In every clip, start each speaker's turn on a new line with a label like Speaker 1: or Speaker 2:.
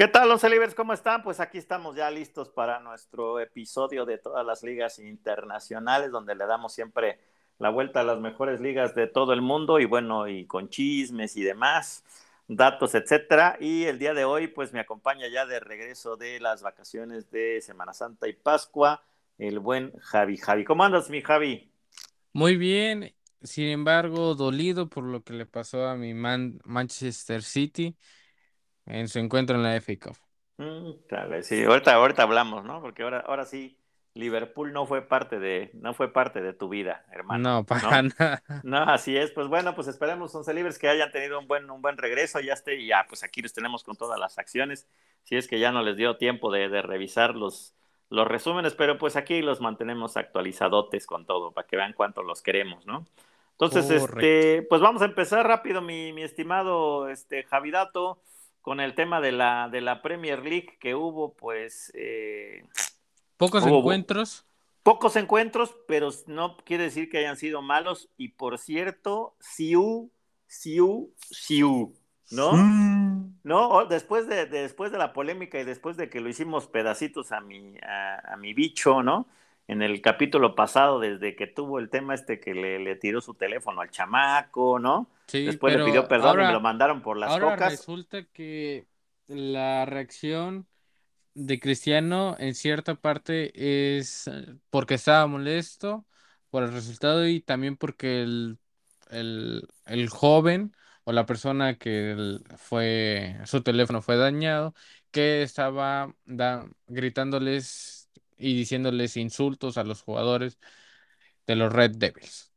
Speaker 1: ¿Qué tal los Celibers? ¿Cómo están? Pues aquí estamos ya listos para nuestro episodio de todas las ligas internacionales, donde le damos siempre la vuelta a las mejores ligas de todo el mundo y bueno, y con chismes y demás, datos, etcétera. Y el día de hoy, pues me acompaña ya de regreso de las vacaciones de Semana Santa y Pascua, el buen Javi. Javi, ¿cómo andas, mi Javi?
Speaker 2: Muy bien, sin embargo, dolido por lo que le pasó a mi Manchester City en su encuentro en la FA Cup.
Speaker 1: Mm, sí, ahorita, ahorita hablamos, ¿no? Porque ahora, ahora sí, Liverpool no fue parte de, no fue parte de tu vida, hermano.
Speaker 2: No, para nada.
Speaker 1: No, así es. Pues bueno, pues esperemos, 11 Libres, que hayan tenido un buen, un buen regreso. Ya esté, y ya, pues aquí los tenemos con todas las acciones. Si es que ya no les dio tiempo de, de revisar los, los resúmenes, pero pues aquí los mantenemos actualizadotes con todo, para que vean cuánto los queremos, ¿no? Entonces, este, pues vamos a empezar rápido, mi, mi estimado este, Javidato con el tema de la, de la Premier League que hubo, pues... Eh,
Speaker 2: pocos encuentros.
Speaker 1: Pocos encuentros, pero no quiere decir que hayan sido malos. Y por cierto, Siu, Siu, Siu, ¿no? ¿No? Después de, después de la polémica y después de que lo hicimos pedacitos a mi, a mi bicho, ¿no? En el capítulo pasado, desde que tuvo el tema este que le, tiró su teléfono al chamaco, ¿no? Sí, Después le pidió perdón y me lo mandaron por las ahora
Speaker 2: Resulta que la reacción de Cristiano en cierta parte es porque estaba molesto por el resultado y también porque el, el, joven o la persona que fue su teléfono fue dañado, que estaba gritándoles y diciéndoles insultos a los jugadores de los Red Devils.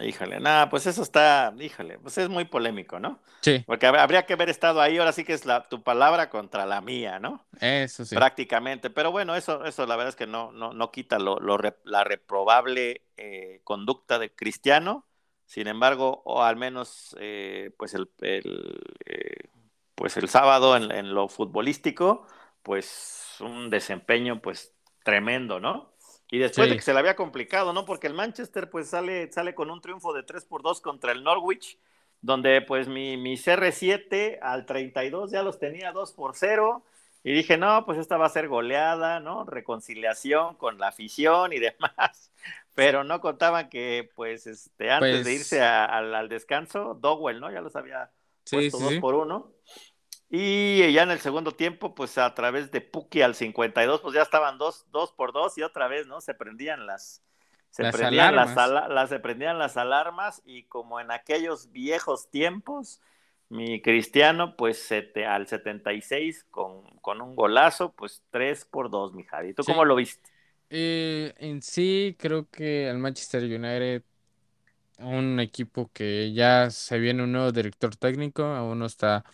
Speaker 1: Híjole, nada, pues eso está, híjole, pues es muy polémico, ¿no?
Speaker 2: Sí.
Speaker 1: Porque habría que haber estado ahí, ahora sí que es la, tu palabra contra la mía, ¿no?
Speaker 2: Eso sí.
Speaker 1: Prácticamente, pero bueno, eso, eso la verdad es que no, no, no quita lo, la reprobable eh, conducta de Cristiano, sin embargo, o al menos, eh, pues el, el eh, pues el sábado en, en lo futbolístico, pues un desempeño pues tremendo, ¿no? Y después de que se le había complicado, ¿no? Porque el Manchester pues sale, sale con un triunfo de 3 por 2 contra el Norwich, donde pues mi, mi CR7 al 32 ya los tenía 2 por 0 y dije, no, pues esta va a ser goleada, ¿no? Reconciliación con la afición y demás. Pero no contaban que, pues, este, antes de pues irse al, descanso, Dowell, ¿no? Ya los había puesto 2 por 1. Y ya en el segundo tiempo, pues a través de Puki al 52, pues ya estaban dos, dos por dos y otra vez, ¿no? Se prendían las, se prendían alarmas. Las, se prendían las alarmas y como en aquellos viejos tiempos, mi cristiano, pues al 76 con, con un golazo, pues 3 por 2, mi Javi. ¿Tú cómo lo viste?
Speaker 2: Eh, en sí, creo que el Manchester United, un equipo que ya se viene un nuevo director técnico, aún no está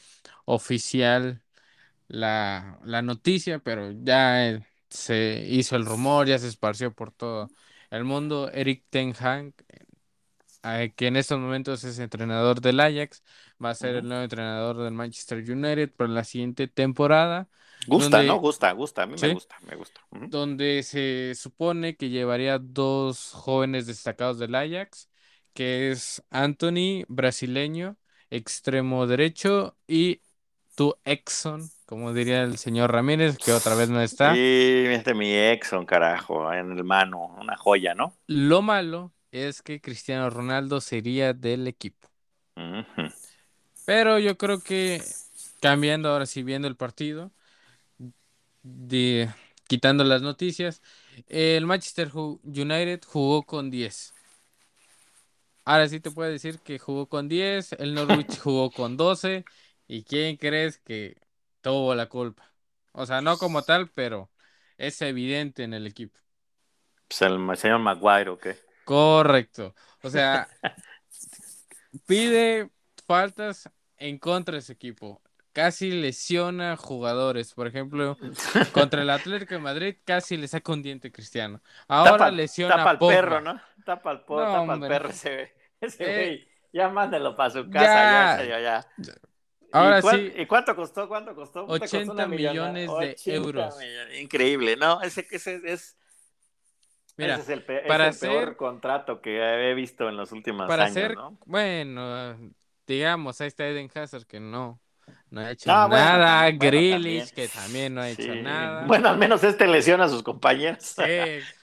Speaker 2: oficial la, noticia, pero ya eh, se hizo el rumor, ya se esparció por todo el mundo. Eric Ten Hag, eh, que en estos momentos es entrenador del Ajax, va a ser el nuevo entrenador del Manchester United para la siguiente temporada.
Speaker 1: Gusta, ¿no? Gusta, gusta, a mí me gusta, me gusta.
Speaker 2: Donde se supone que llevaría dos jóvenes destacados del Ajax, que es Anthony, brasileño, extremo derecho, y tu Exxon, como diría el señor Ramírez, que otra vez no está.
Speaker 1: Sí, este mi Exxon, carajo, en el mano, una joya, ¿no?
Speaker 2: Lo malo es que Cristiano Ronaldo sería del equipo. Pero yo creo que cambiando ahora sí viendo el partido, de, quitando las noticias, el Manchester United jugó con 10. Ahora sí te puedo decir que jugó con 10, el Norwich jugó con 12 ¿Y quién crees que tuvo la culpa? O sea, no como tal, pero es evidente en el equipo.
Speaker 1: Pues el señor Maguire, ¿o qué?
Speaker 2: Correcto. O sea, pide faltas en contra de ese equipo. casi lesiona jugadores. Por ejemplo, contra el Atlético de Madrid casi le saca un diente Cristiano. Ahora
Speaker 1: tapa,
Speaker 2: lesiona
Speaker 1: tapa al
Speaker 2: Pogba.
Speaker 1: perro, ¿no? Tapa al, po-
Speaker 2: No,
Speaker 1: tapa al perro ese, ese
Speaker 2: Eh,
Speaker 1: güey. Ya mándelo para su casa, ya, en serio, ya.
Speaker 2: Ahora
Speaker 1: ¿Y,
Speaker 2: sí.
Speaker 1: ¿Y cuánto costó? ¿Cuánto costó? Puta, costó
Speaker 2: 80
Speaker 1: una millonada.
Speaker 2: millones de
Speaker 1: 80
Speaker 2: euros.
Speaker 1: millones. Increíble, ¿no? Ese, ese es,
Speaker 2: Mira,
Speaker 1: ese es el, pe- es el peor contrato que he visto en los últimos
Speaker 2: para
Speaker 1: años,
Speaker 2: hacer,
Speaker 1: ¿no?
Speaker 2: bueno, digamos, ahí está Eden Hazard que no, no ha hecho nada,
Speaker 1: bueno,
Speaker 2: Grealish
Speaker 1: también.
Speaker 2: que también no ha hecho nada.
Speaker 1: Bueno, al menos este lesiona a sus compañeros.
Speaker 2: Sí,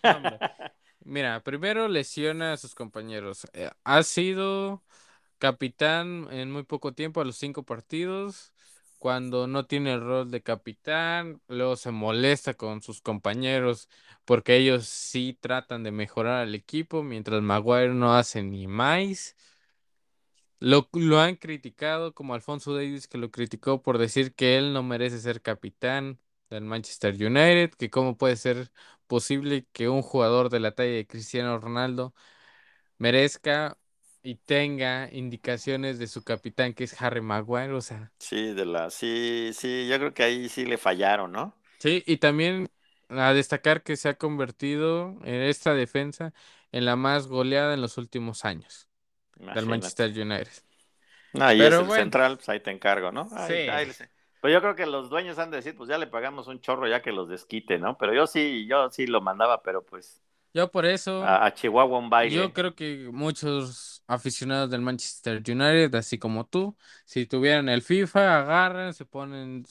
Speaker 2: hombre. Mira, primero lesiona a sus compañeros. Eh, ha sido capitán en muy poco tiempo a los cinco partidos. Cuando no tiene el rol de capitán, luego se molesta con sus compañeros porque ellos sí tratan de mejorar al equipo, mientras Maguire no hace ni más. Lo, lo han criticado como Alfonso Davis, que lo criticó por decir que él no merece ser capitán del Manchester United, que cómo puede ser posible que un jugador de la talla de Cristiano Ronaldo merezca y tenga indicaciones de su capitán, que es Harry Maguire, o sea,
Speaker 1: Sí, de la, sí, sí, yo creo que ahí sí le fallaron, ¿no?
Speaker 2: sí, y también a destacar que se ha convertido en esta defensa en la más goleada en los últimos años del. Manchester United.
Speaker 1: No, y
Speaker 2: Pero
Speaker 1: es el
Speaker 2: bueno.
Speaker 1: central, pues ahí te encargo, ¿no? Ahí-
Speaker 2: Sí.
Speaker 1: ahí les- Pero yo creo que los dueños han de decir, pues ya le pagamos un chorro ya que los desquite, ¿no? Pero yo sí, yo sí lo mandaba, pero pues
Speaker 2: Yo por eso...
Speaker 1: a, a Chihuahua un baile.
Speaker 2: Yo creo que muchos aficionados del Manchester United, así como tú, si tuvieran el FIFA, agarran, se ponen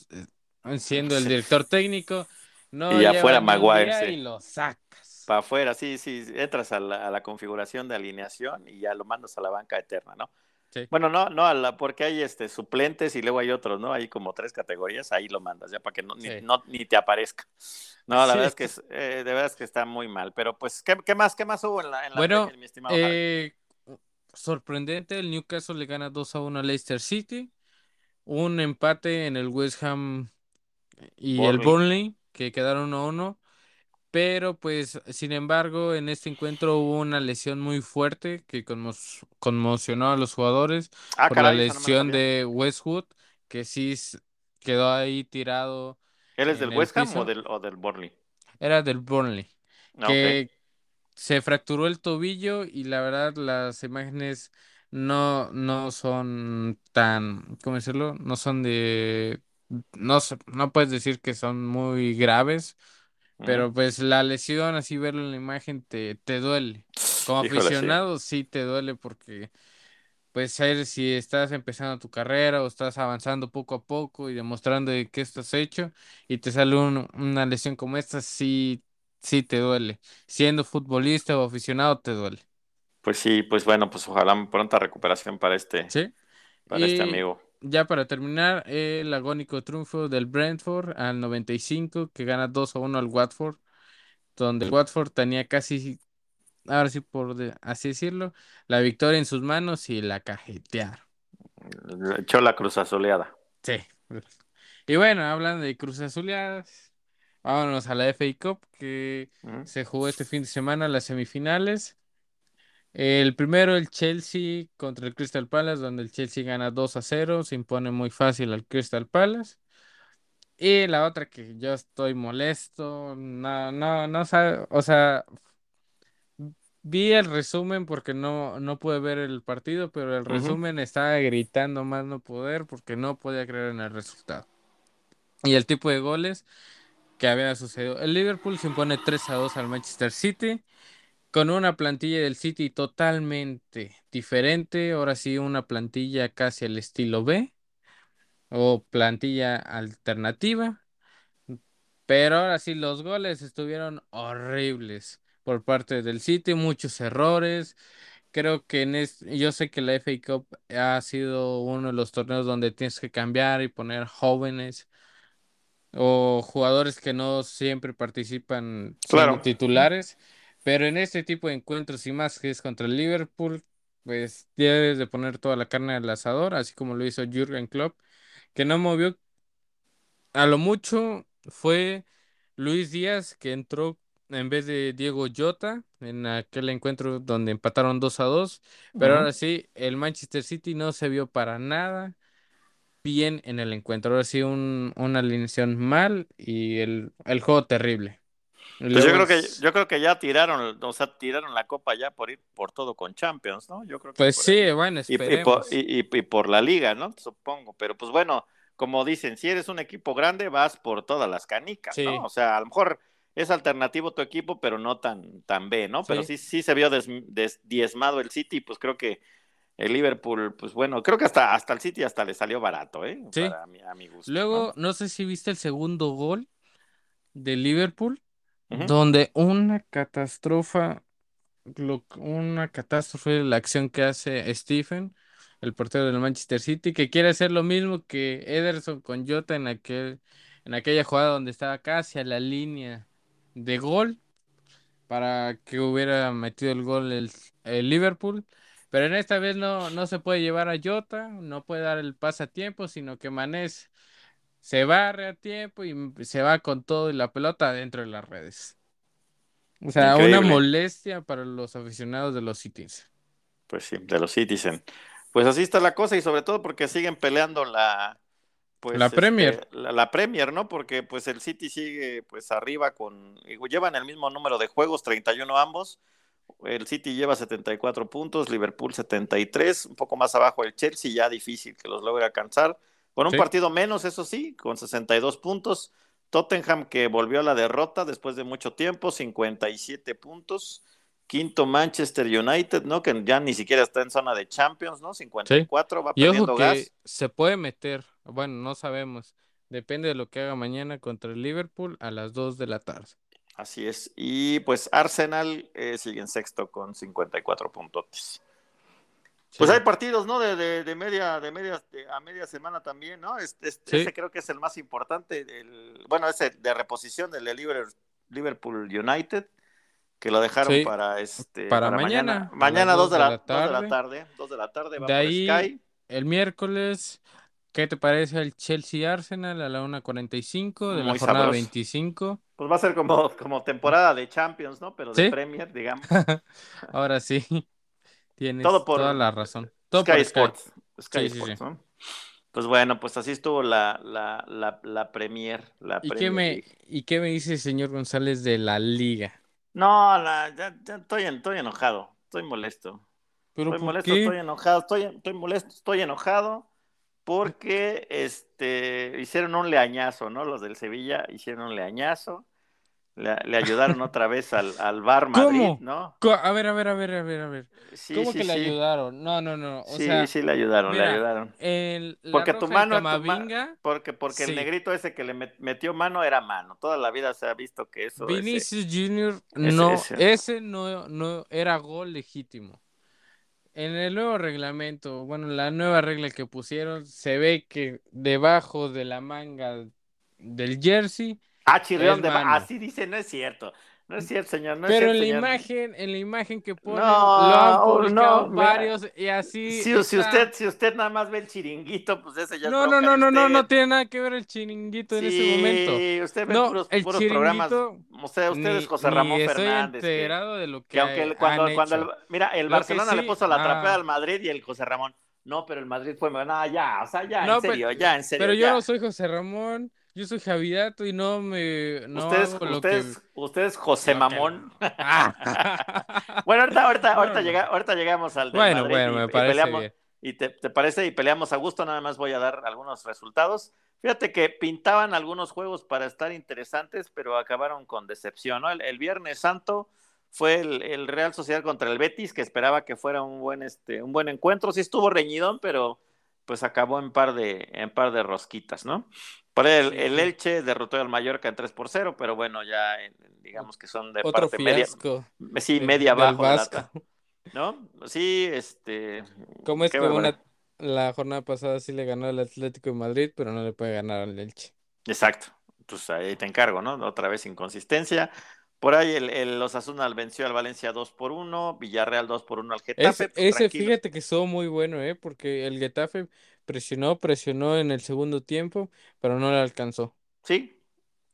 Speaker 2: eh, siendo el
Speaker 1: Sí.
Speaker 2: director técnico, no
Speaker 1: Y afuera Maguire, sí.
Speaker 2: y lo sacas.
Speaker 1: Para afuera, sí, sí, entras a la, a la configuración de alineación y ya lo mandas a la banca eterna, ¿no?
Speaker 2: Sí.
Speaker 1: Bueno, no, no, a la, porque hay este suplentes y luego hay otros, ¿no? Hay como tres categorías, ahí lo mandas, ya para que no, ni,
Speaker 2: Sí.
Speaker 1: no- ni te aparezca. No, la
Speaker 2: Sí.
Speaker 1: verdad es que es, eh, de verdad es que está muy mal. Pero pues, ¿qué, qué más, qué más hubo en la, en la
Speaker 2: Bueno,
Speaker 1: mi estimado?
Speaker 2: Eh, sorprendente, el Newcastle le gana 2 a 1 a Leicester City, un empate en el West Ham y el
Speaker 1: Burnley.
Speaker 2: Burnley, que quedaron 1 a 1. Pero pues, sin embargo, en este encuentro hubo una lesión muy fuerte que conmo- conmocionó a los jugadores
Speaker 1: Ah,
Speaker 2: por la
Speaker 1: caray,
Speaker 2: lesión de Westwood, que sí quedó ahí tirado.
Speaker 1: ¿Él es del
Speaker 2: el
Speaker 1: West Ham o del, o del Burnley?
Speaker 2: Era del Burnley,
Speaker 1: Ah,
Speaker 2: que se fracturó el tobillo y la verdad las imágenes no, no son tan, ¿cómo decirlo? No son de, no, no puedes decir que son muy graves. Pero pues la lesión, así verlo en la imagen, te, te duele. Como
Speaker 1: Híjole,
Speaker 2: aficionado, sí te duele porque, pues, ser si estás empezando tu carrera o estás avanzando poco a poco y demostrando de qué estás hecho y te sale un- una lesión como esta, sí, sí te duele. Siendo futbolista o aficionado, te duele.
Speaker 1: Pues sí, pues bueno, pues ojalá pronta recuperación para este,
Speaker 2: ¿Sí?
Speaker 1: para este amigo.
Speaker 2: Ya para terminar, el agónico triunfo del Brentford al 95, que gana 2 a 1 al Watford, donde el Watford tenía casi ahora sí por de- así decirlo, la victoria en sus manos y la cajetearon.
Speaker 1: Echó la cruz asoleada.
Speaker 2: Sí. Y bueno, hablando de Cruz Azuleadas, vámonos a la FA Cup que
Speaker 1: Ujú.
Speaker 2: se jugó este fin de semana las semifinales. El primero, el Chelsea contra el Crystal Palace, donde el Chelsea gana 2 a 0, se impone muy fácil al Crystal Palace. Y la otra que yo estoy molesto, no, no, no sabe, o sea, vi el resumen porque no, no pude ver el partido, pero el resumen estaba gritando más no poder porque no podía creer en el resultado. Y el tipo de goles que había sucedido. El Liverpool se impone 3 a 2 al Manchester City con una plantilla del City totalmente diferente. Ahora sí, una plantilla casi al estilo B o plantilla alternativa. Pero ahora sí, los goles estuvieron horribles por parte del City, muchos errores. Creo que en este, yo sé que la FA Cup ha sido uno de los torneos donde tienes que cambiar y poner jóvenes o jugadores que no siempre participan
Speaker 1: Claro.
Speaker 2: titulares, pero en este tipo de encuentros y más que es contra el Liverpool, pues debes de poner toda la carne al asador, así como lo hizo Jürgen Klopp, que no movió a lo mucho fue Luis Díaz que entró en vez de Diego Jota en aquel encuentro donde empataron 2 a 2, pero ahora sí, el Manchester City no se vio para nada. bien en el encuentro. Ahora sí, un, una alineación mal y el, el juego terrible.
Speaker 1: Pues yo creo que yo creo que ya tiraron, o sea, tiraron la copa ya por ir por todo con Champions, ¿no? Yo creo que
Speaker 2: pues sí, bueno,
Speaker 1: esperemos. Y, y, por, la liga, ¿no? Supongo, pero pues bueno, como dicen, si eres un equipo grande vas por todas las canicas, ¿no? O sea, a lo mejor es alternativo tu equipo, pero no tan tan B, ¿no? Pero sí sí, se vio diezmado el City, pues creo que el Liverpool, pues bueno, creo que hasta hasta el City hasta le salió barato, ¿eh?
Speaker 2: Sí. Para mi, gusto. Luego, ¿no? sé si viste el segundo gol de Liverpool donde una catástrofe, una catástrofe la acción que hace Stephen, el portero del Manchester City, que quiere hacer lo mismo que Ederson con Jota en aquel, en aquella jugada donde estaba casi a la línea de gol para que hubiera metido el gol el, Liverpool. Pero en esta vez no, no se puede llevar a Jota, no puede dar el pase a tiempo, sino que Manés se barre a tiempo y se va con todo y la pelota dentro de las redes. O sea, una molestia para los aficionados de los Citizens.
Speaker 1: Pues sí, de los Citizens. Pues así está la cosa y sobre todo porque siguen peleando la
Speaker 2: pues la Premier,
Speaker 1: este, la, Premier, ¿no? Porque pues el City sigue pues arriba con llevan el mismo número de juegos, 31 ambos. El City lleva 74 puntos, Liverpool 73, un poco más abajo el Chelsea, ya difícil que los logre alcanzar. Con un partido menos, eso sí, con 62 puntos. Tottenham que volvió a la derrota después de mucho tiempo, 57 puntos. Quinto Manchester United, ¿no? Que ya ni siquiera está en zona de Champions, ¿no? 54, va perdiendo gas.
Speaker 2: se puede meter, bueno, no sabemos. Depende de lo que haga mañana contra el Liverpool a las 2 de la tarde.
Speaker 1: Así es. Y pues Arsenal eh, sigue en sexto con 54 puntos. Pues hay partidos, ¿no? De, de, media, de media, a media semana también, ¿no? Este, Ese creo que es el más importante, el, bueno, ese de reposición del Liverpool United, que lo dejaron para este
Speaker 2: para, mañana.
Speaker 1: Mañana, dos, de la, tarde. de la tarde. Dos de la tarde, va
Speaker 2: de ahí, El miércoles, ¿qué te parece el Chelsea Arsenal a la 1.45 de la jornada 25?
Speaker 1: Pues va a ser como, como temporada de Champions, ¿no? Pero de Premier, digamos.
Speaker 2: Ahora sí. Tienes Todo por toda la razón.
Speaker 1: Sky Sports. Sky, Sports, ¿no? Pues bueno, pues así estuvo la, la, la, la Premier. La
Speaker 2: ¿Y, qué me, ¿Y qué me dice el señor González de la liga?
Speaker 1: No, la, ya, ya estoy, estoy enojado, estoy molesto. ¿Pero estoy molesto, estoy enojado, estoy, estoy molesto, estoy enojado porque este hicieron un leañazo, ¿no? Los del Sevilla hicieron un leañazo le, ayudaron otra vez al, al Bar Madrid, ¿no?
Speaker 2: A ver, a ver, a ver, a ver, a ver. ¿Cómo que le ayudaron? No, no, no.
Speaker 1: sí, sí, le ayudaron, le ayudaron. porque tu mano, porque, porque el negrito ese que le metió mano era mano. Toda la vida se ha visto que eso.
Speaker 2: Vinicius Jr. no, ese, no, no era gol legítimo. En el nuevo reglamento, bueno, la nueva regla que pusieron, se ve que debajo de la manga del jersey
Speaker 1: Ah, chirrión de Así dice, no es cierto. No es cierto, señor. No
Speaker 2: Pero
Speaker 1: en
Speaker 2: la imagen, en la imagen que pone, no, lo varios y así.
Speaker 1: Si, usted, si usted nada más ve el chiringuito, pues ese ya
Speaker 2: no, no, no, no, no, no tiene nada que ver el chiringuito en ese momento.
Speaker 1: Sí, usted ve puros, el puros programas. O sea, usted es José Ramón
Speaker 2: ni
Speaker 1: Fernández.
Speaker 2: Estoy enterado de lo que,
Speaker 1: que aunque cuando, cuando el, mira, el Barcelona le puso la trapea ah. al Madrid y el José Ramón. No, pero el Madrid fue, no, ya, o sea, ya, en serio, ya, en serio.
Speaker 2: Pero yo no soy José Ramón. Yo soy Javidato y no me. No
Speaker 1: usted, es, José Mamón. bueno, ahorita, ahorita, ahorita, llega, ahorita llegamos al.
Speaker 2: Bueno, bueno, me parece.
Speaker 1: Y, te, parece, y peleamos a gusto, nada más voy a dar algunos resultados. Fíjate que pintaban algunos juegos para estar interesantes, pero acabaron con decepción. ¿no? El, Viernes Santo fue el, Real Sociedad contra el Betis, que esperaba que fuera un buen, este, un buen encuentro. Sí estuvo reñidón, pero pues acabó en par de, en par de rosquitas, ¿no? Por el, el, Elche derrotó al Mallorca en 3 por 0, pero bueno, ya digamos que son de
Speaker 2: parte
Speaker 1: media. Sí, media bajo. ¿No? Sí, este.
Speaker 2: ¿Cómo es que la jornada pasada sí le ganó al Atlético de Madrid, pero no le puede ganar al Elche?
Speaker 1: Exacto. Entonces ahí te encargo, ¿no? Otra vez inconsistencia. Por ahí el, el Osasuna venció al Valencia 2 por 1, Villarreal 2 por 1 al Getafe.
Speaker 2: Pues, ese, fíjate que estuvo muy bueno, ¿eh? Porque el Getafe presionó, presionó en el segundo tiempo, pero no le alcanzó.
Speaker 1: Sí,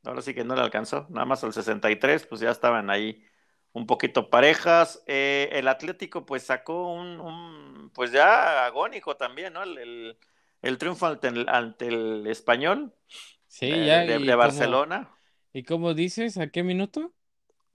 Speaker 1: ahora sí que no le alcanzó. Nada más al 63, pues ya estaban ahí un poquito parejas. Eh, el Atlético pues sacó un, un, pues ya agónico también, ¿no? El, el triunfo ante el, ante el español
Speaker 2: Sí,
Speaker 1: eh,
Speaker 2: ya.
Speaker 1: de, de-
Speaker 2: ¿Y
Speaker 1: de
Speaker 2: cómo,
Speaker 1: Barcelona
Speaker 2: y cómo dices? ¿A qué minuto?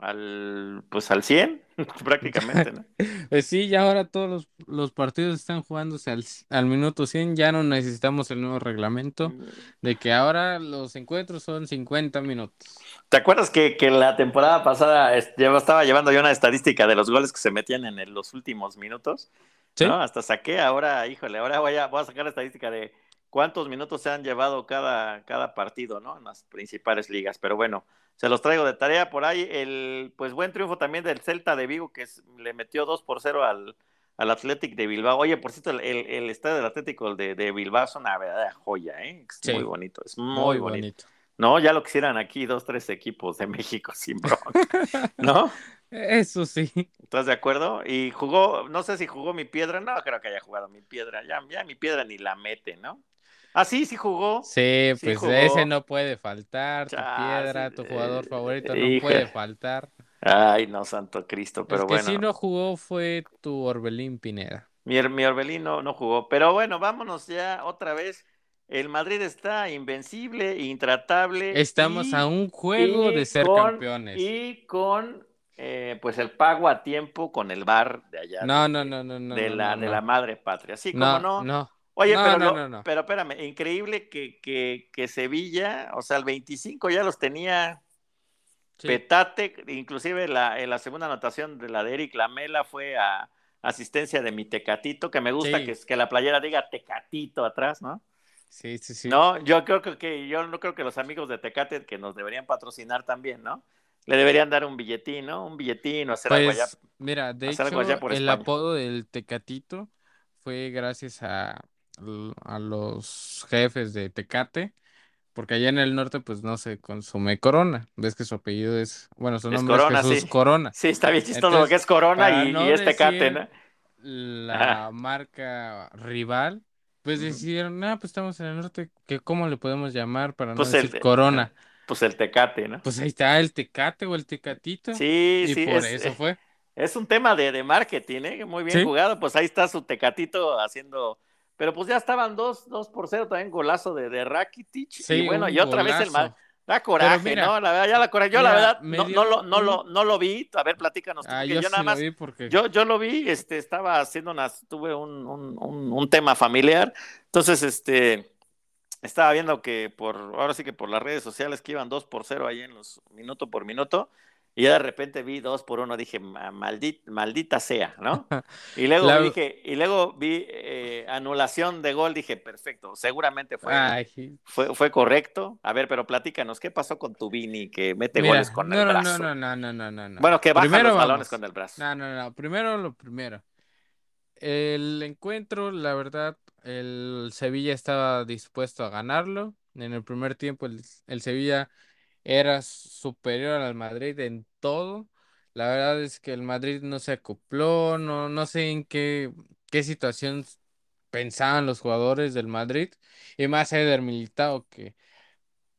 Speaker 1: Al pues al 100 prácticamente, ¿no?
Speaker 2: Pues sí, ya ahora todos los, los partidos están jugándose al, al minuto 100. Ya no necesitamos el nuevo reglamento de que ahora los encuentros son 50 minutos.
Speaker 1: ¿Te acuerdas que, que la temporada pasada estaba llevando yo una estadística de los goles que se metían en el- los últimos minutos?
Speaker 2: Sí.
Speaker 1: ¿no? Hasta saqué ahora, híjole, ahora voy a, voy a sacar la estadística de cuántos minutos se han llevado cada, cada partido, ¿no? En las principales ligas. Pero bueno, se los traigo de tarea por ahí. El pues buen triunfo también del Celta de Vigo, que es- le metió 2 por 0 al, al Athletic de Bilbao. Oye, por cierto, el, el, el estadio del Atlético de, de Bilbao es una verdadera joya, ¿eh? Es
Speaker 2: Sí.
Speaker 1: muy bonito, es muy,
Speaker 2: Muy
Speaker 1: bonito.
Speaker 2: bonito.
Speaker 1: No, ya lo quisieran aquí dos, tres equipos de México sin bronca, ¿no?
Speaker 2: Eso sí.
Speaker 1: ¿Estás de acuerdo? Y jugó, no sé si jugó mi piedra, no creo que haya jugado mi piedra, ya, ya mi piedra ni la mete, ¿no? Ah, sí, sí jugó.
Speaker 2: Sí,
Speaker 1: Sí
Speaker 2: pues
Speaker 1: jugó.
Speaker 2: ese no puede faltar. Tu
Speaker 1: Chas,
Speaker 2: piedra, tu jugador
Speaker 1: eh,
Speaker 2: favorito no
Speaker 1: híjole.
Speaker 2: puede faltar.
Speaker 1: Ay, no, santo Cristo, pero
Speaker 2: El que
Speaker 1: bueno.
Speaker 2: sí no jugó fue tu Orbelín Pineda.
Speaker 1: Mi, mi Orbelín no, no jugó. Pero bueno, vámonos ya otra vez. El Madrid está invencible, intratable.
Speaker 2: Estamos
Speaker 1: y-
Speaker 2: a un juego de ser
Speaker 1: con-
Speaker 2: campeones.
Speaker 1: Y con eh, pues el pago a tiempo con el bar de allá.
Speaker 2: No,
Speaker 1: de,
Speaker 2: no, no, no, no.
Speaker 1: de
Speaker 2: no,
Speaker 1: la,
Speaker 2: no,
Speaker 1: de
Speaker 2: no.
Speaker 1: la madre patria. Sí, como
Speaker 2: No,
Speaker 1: no. Oye,
Speaker 2: No,
Speaker 1: pero,
Speaker 2: no,
Speaker 1: lo-
Speaker 2: no, no.
Speaker 1: pero espérame, increíble que, que, que Sevilla, o sea, el 25 ya los tenía
Speaker 2: Sí.
Speaker 1: Petate, inclusive la, en la segunda anotación de la de Eric Lamela fue a asistencia de mi Tecatito, que me gusta
Speaker 2: Sí.
Speaker 1: que, que la playera diga Tecatito atrás, ¿no?
Speaker 2: Sí, sí, sí.
Speaker 1: No, yo creo que, yo no creo que los amigos de Tecate que nos deberían patrocinar también, ¿no? Le deberían dar un billetín, ¿no? Un billetín o hacer algo allá.
Speaker 2: Pues, mira, de hecho,
Speaker 1: allá por
Speaker 2: el
Speaker 1: España.
Speaker 2: apodo del Tecatito fue gracias a, a los jefes de Tecate, porque allá en el norte, pues no se consume Corona. Ves que su apellido es, bueno, su
Speaker 1: Es
Speaker 2: nombre
Speaker 1: Corona,
Speaker 2: es Jesús
Speaker 1: sí.
Speaker 2: Corona.
Speaker 1: Sí, está bien chistoso
Speaker 2: Entonces,
Speaker 1: lo que es Corona y,
Speaker 2: no
Speaker 1: y es Tecate, ¿no?
Speaker 2: la marca rival, pues decidieron, ah, pues estamos en el norte, que ¿cómo le podemos llamar para no
Speaker 1: Pues el-
Speaker 2: decir Corona?
Speaker 1: Pues el Tecate, ¿no?
Speaker 2: Pues ahí está el Tecate o el Tecatito.
Speaker 1: Sí,
Speaker 2: y
Speaker 1: sí,
Speaker 2: por
Speaker 1: es,
Speaker 2: eso
Speaker 1: eh,
Speaker 2: fue.
Speaker 1: es un tema de, de marketing, ¿eh? Muy bien
Speaker 2: Sí.
Speaker 1: jugado. Pues ahí está su Tecatito haciendo. Pero pues ya estaban dos, dos por cero, también golazo de, de Rakitic.
Speaker 2: Sí,
Speaker 1: y bueno, y otra vez el mal. Da coraje,
Speaker 2: mira,
Speaker 1: ¿no? La verdad, ya la coraje. Yo la verdad no,
Speaker 2: dio
Speaker 1: no, lo, no, lo, no lo vi. A ver, platícanos
Speaker 2: Ah, yo
Speaker 1: yo
Speaker 2: sí
Speaker 1: nada
Speaker 2: lo
Speaker 1: más.
Speaker 2: vi porque
Speaker 1: Yo, yo lo vi, este, estaba haciendo unas, tuve un, un, un, un tema familiar, entonces, este, estaba viendo que por, ahora sí que por las redes sociales que iban dos por cero ahí en los minuto por minuto, y ya de repente vi dos por uno, dije, "Ma- maldita, maldita sea, ¿no? Y luego
Speaker 2: La-
Speaker 1: dije, y luego vi eh, anulación de gol, dije, perfecto, seguramente fue,
Speaker 2: Ay,
Speaker 1: fue, fue correcto. A ver, pero platícanos, ¿qué pasó con tu Vini que mete
Speaker 2: mira,
Speaker 1: goles con
Speaker 2: no,
Speaker 1: el
Speaker 2: no,
Speaker 1: brazo?
Speaker 2: no, no, no, no, no, no.
Speaker 1: Bueno, que baja
Speaker 2: Primero
Speaker 1: los balones
Speaker 2: vamos.
Speaker 1: con el brazo.
Speaker 2: No, no, no. Primero lo primero. El encuentro, la verdad, el Sevilla estaba dispuesto a ganarlo. En el primer tiempo, el, el Sevilla era superior al Madrid en todo. La verdad es que el Madrid no se acopló, no, no sé en qué, qué situación pensaban los jugadores del Madrid. Y más Eder Militao, que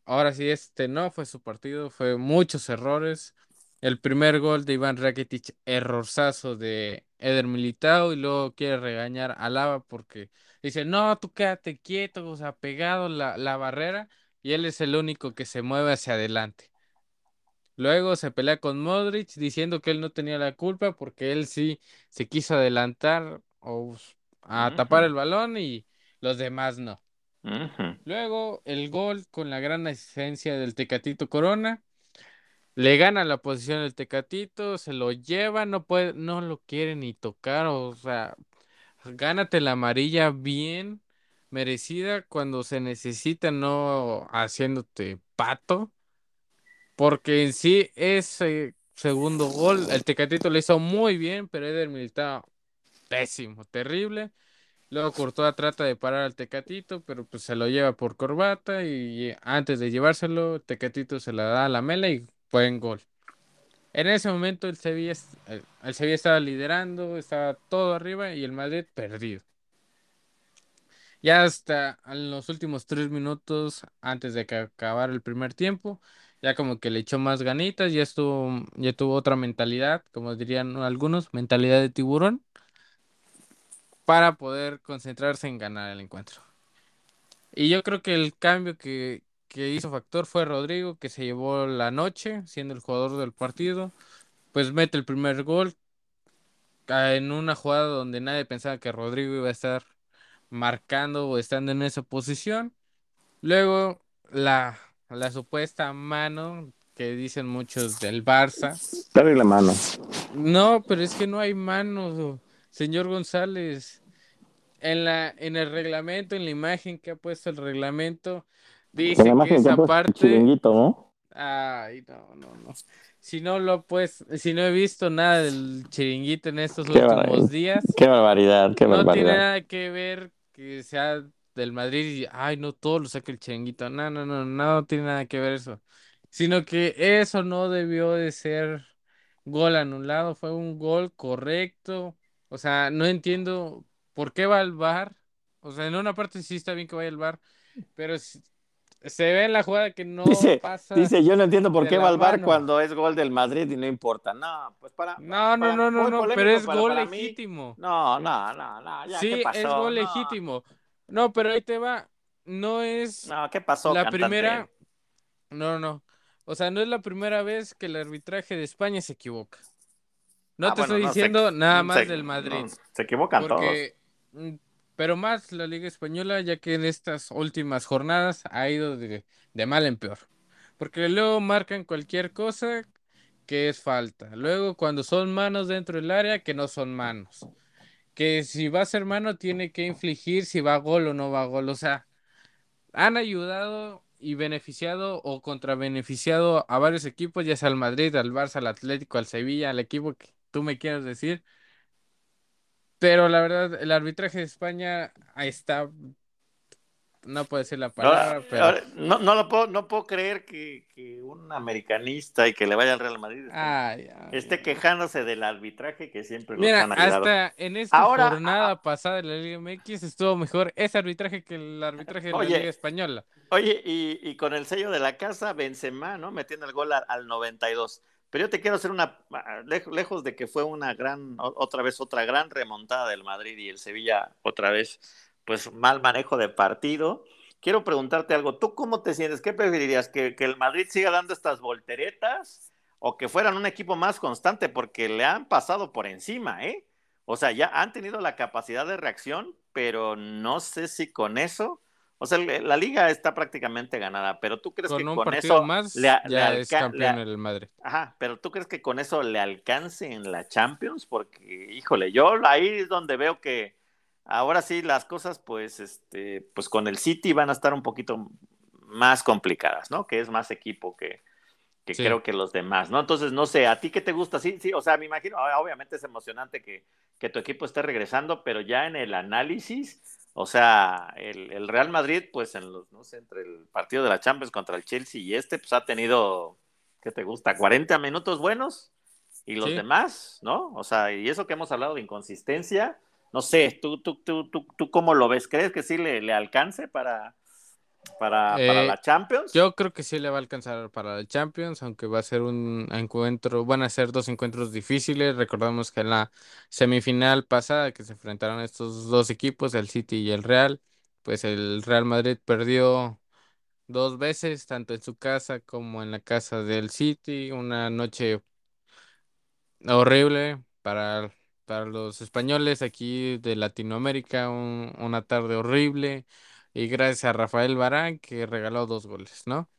Speaker 2: ahora sí este no fue su partido, fue muchos errores. El primer gol de Iván Rakitic, errorzazo de Eder Militao y luego quiere regañar a Lava porque dice, no, tú quédate quieto, o sea, pegado la, la barrera y él es el único que se mueve hacia adelante. Luego se pelea con Modric diciendo que él no tenía la culpa porque él sí se quiso adelantar o a tapar el balón y los demás no. Luego el gol con la gran asistencia del Tecatito Corona. Le gana la posición el Tecatito, se lo lleva, no puede, no lo quiere ni tocar, o sea, gánate la amarilla bien merecida cuando se necesita, no haciéndote pato. Porque en sí ese segundo gol, el Tecatito lo hizo muy bien, pero Eder Militao pésimo, terrible. Luego Courtois trata de parar al Tecatito, pero pues se lo lleva por corbata y antes de llevárselo, Tecatito se la da a la mela y fue en gol. En ese momento el Sevilla, el Sevilla estaba liderando, estaba todo arriba y el Madrid perdido. Ya hasta en los últimos tres minutos antes de que acabara el primer tiempo, ya como que le echó más ganitas, ya estuvo, ya tuvo otra mentalidad, como dirían algunos, mentalidad de tiburón para poder concentrarse en ganar el encuentro. Y yo creo que el cambio que, que hizo factor fue Rodrigo, que se llevó la noche, siendo el jugador del partido. Pues mete el primer gol en una jugada donde nadie pensaba que Rodrigo iba a estar marcando o estando en esa posición. Luego la, la supuesta mano que dicen muchos del Barça.
Speaker 1: Dale la mano.
Speaker 2: No, pero es que no hay mano, señor González. En la, en el reglamento, en la imagen que ha puesto el reglamento, dice que esa parte.
Speaker 1: ¿no?
Speaker 2: Ay, no, no, no. Si no lo pues, si no he visto nada del chiringuito en estos últimos días.
Speaker 1: Qué barbaridad, qué barbaridad.
Speaker 2: No tiene nada que ver que sea del Madrid y ay no todo lo saca el chiringuito. No, no, no, no tiene nada que ver eso. Sino que eso no debió de ser gol anulado, fue un gol correcto. O sea, no entiendo por qué va al bar. O sea, en una parte sí está bien que vaya al bar, pero se ve en la jugada que no
Speaker 1: dice,
Speaker 2: pasa.
Speaker 1: Dice, yo no entiendo por qué va al bar cuando es gol del Madrid y no importa. No, pues para.
Speaker 2: No, no, no, no, no, pero es gol legítimo.
Speaker 1: No, no, no, no. Ya,
Speaker 2: sí, es gol legítimo. No, pero ahí te va. No es.
Speaker 1: No, ¿qué pasó?
Speaker 2: La primera. No, no. O sea, no es la primera vez que el arbitraje de España se equivoca. No ah, te estoy diciendo nada más del Madrid.
Speaker 1: se equivocan porque,
Speaker 2: todos. Pero más la Liga Española, ya que en estas últimas jornadas ha ido de, de mal en peor. Porque luego marcan cualquier cosa que es falta. Luego, cuando son manos dentro del área, que no son manos. Que si va a ser mano, tiene que infligir si va a gol o no va a gol. O sea, han ayudado y beneficiado o contrabeneficiado a varios equipos, ya sea al Madrid, al Barça, al Atlético, al Sevilla, al equipo que tú me quieras decir. Pero la verdad, el arbitraje de España ahí está. No puede ser la palabra,
Speaker 1: no,
Speaker 2: pero.
Speaker 1: No, no, lo puedo, no puedo creer que, que, un americanista y que le vaya al Real Madrid esté, quejándose del arbitraje que siempre
Speaker 2: Mira, han hasta en esta jornada pasada de la Liga MX estuvo mejor ese arbitraje que el arbitraje de la Liga Española.
Speaker 1: Oye, y, y, con el sello de la casa, Benzema, ¿no? Metiendo el gol al, al 92. Pero yo te quiero hacer una, ah, lejos de que fue una gran, otra vez otra gran remontada del Madrid y el Sevilla otra vez, pues mal manejo de partido. Quiero preguntarte algo, ¿tú cómo te sientes? ¿Qué preferirías? ¿Que, el Madrid siga dando estas volteretas o que fueran un equipo más constante? Porque le han pasado por encima, ¿eh? O sea, ya han tenido la capacidad de reacción, pero no sé si con eso o sea, la liga está prácticamente ganada, pero tú crees que con eso
Speaker 2: más le, ya es campeón el Madrid.
Speaker 1: Ajá, pero tú crees que con eso le alcance en la Champions, porque híjole, yo ahí es donde veo que ahora sí las cosas, pues, este, pues con el City van a estar un poquito más complicadas, ¿no? Que es más equipo que, que creo que los demás, ¿no? Entonces, no sé, ¿a ti qué te gusta? Sí, sí, o sea, me imagino, obviamente es emocionante que, que tu equipo esté regresando, pero ya en el análisis o sea, el, Real Madrid, pues en los, no sé, entre el partido de la Champions contra el Chelsea y este, pues ha tenido, ¿qué te gusta? 40 minutos buenos y los demás, ¿no? O sea, y eso que hemos hablado de inconsistencia, no sé, ¿tú, tú, tú, tú, tú cómo lo ves? ¿Crees que sí le, le alcance para, para, para, eh, la Champions.
Speaker 2: Yo creo que sí le va a alcanzar para la Champions, aunque va a ser un encuentro, van a ser dos encuentros difíciles. Recordamos que en la semifinal pasada que se enfrentaron estos dos equipos, el City y el Real, pues el Real Madrid perdió dos veces, tanto en su casa como en la casa del City, una noche horrible para, para los españoles aquí de Latinoamérica, una tarde horrible y gracias a Rafael Barán que regaló dos goles, ¿no?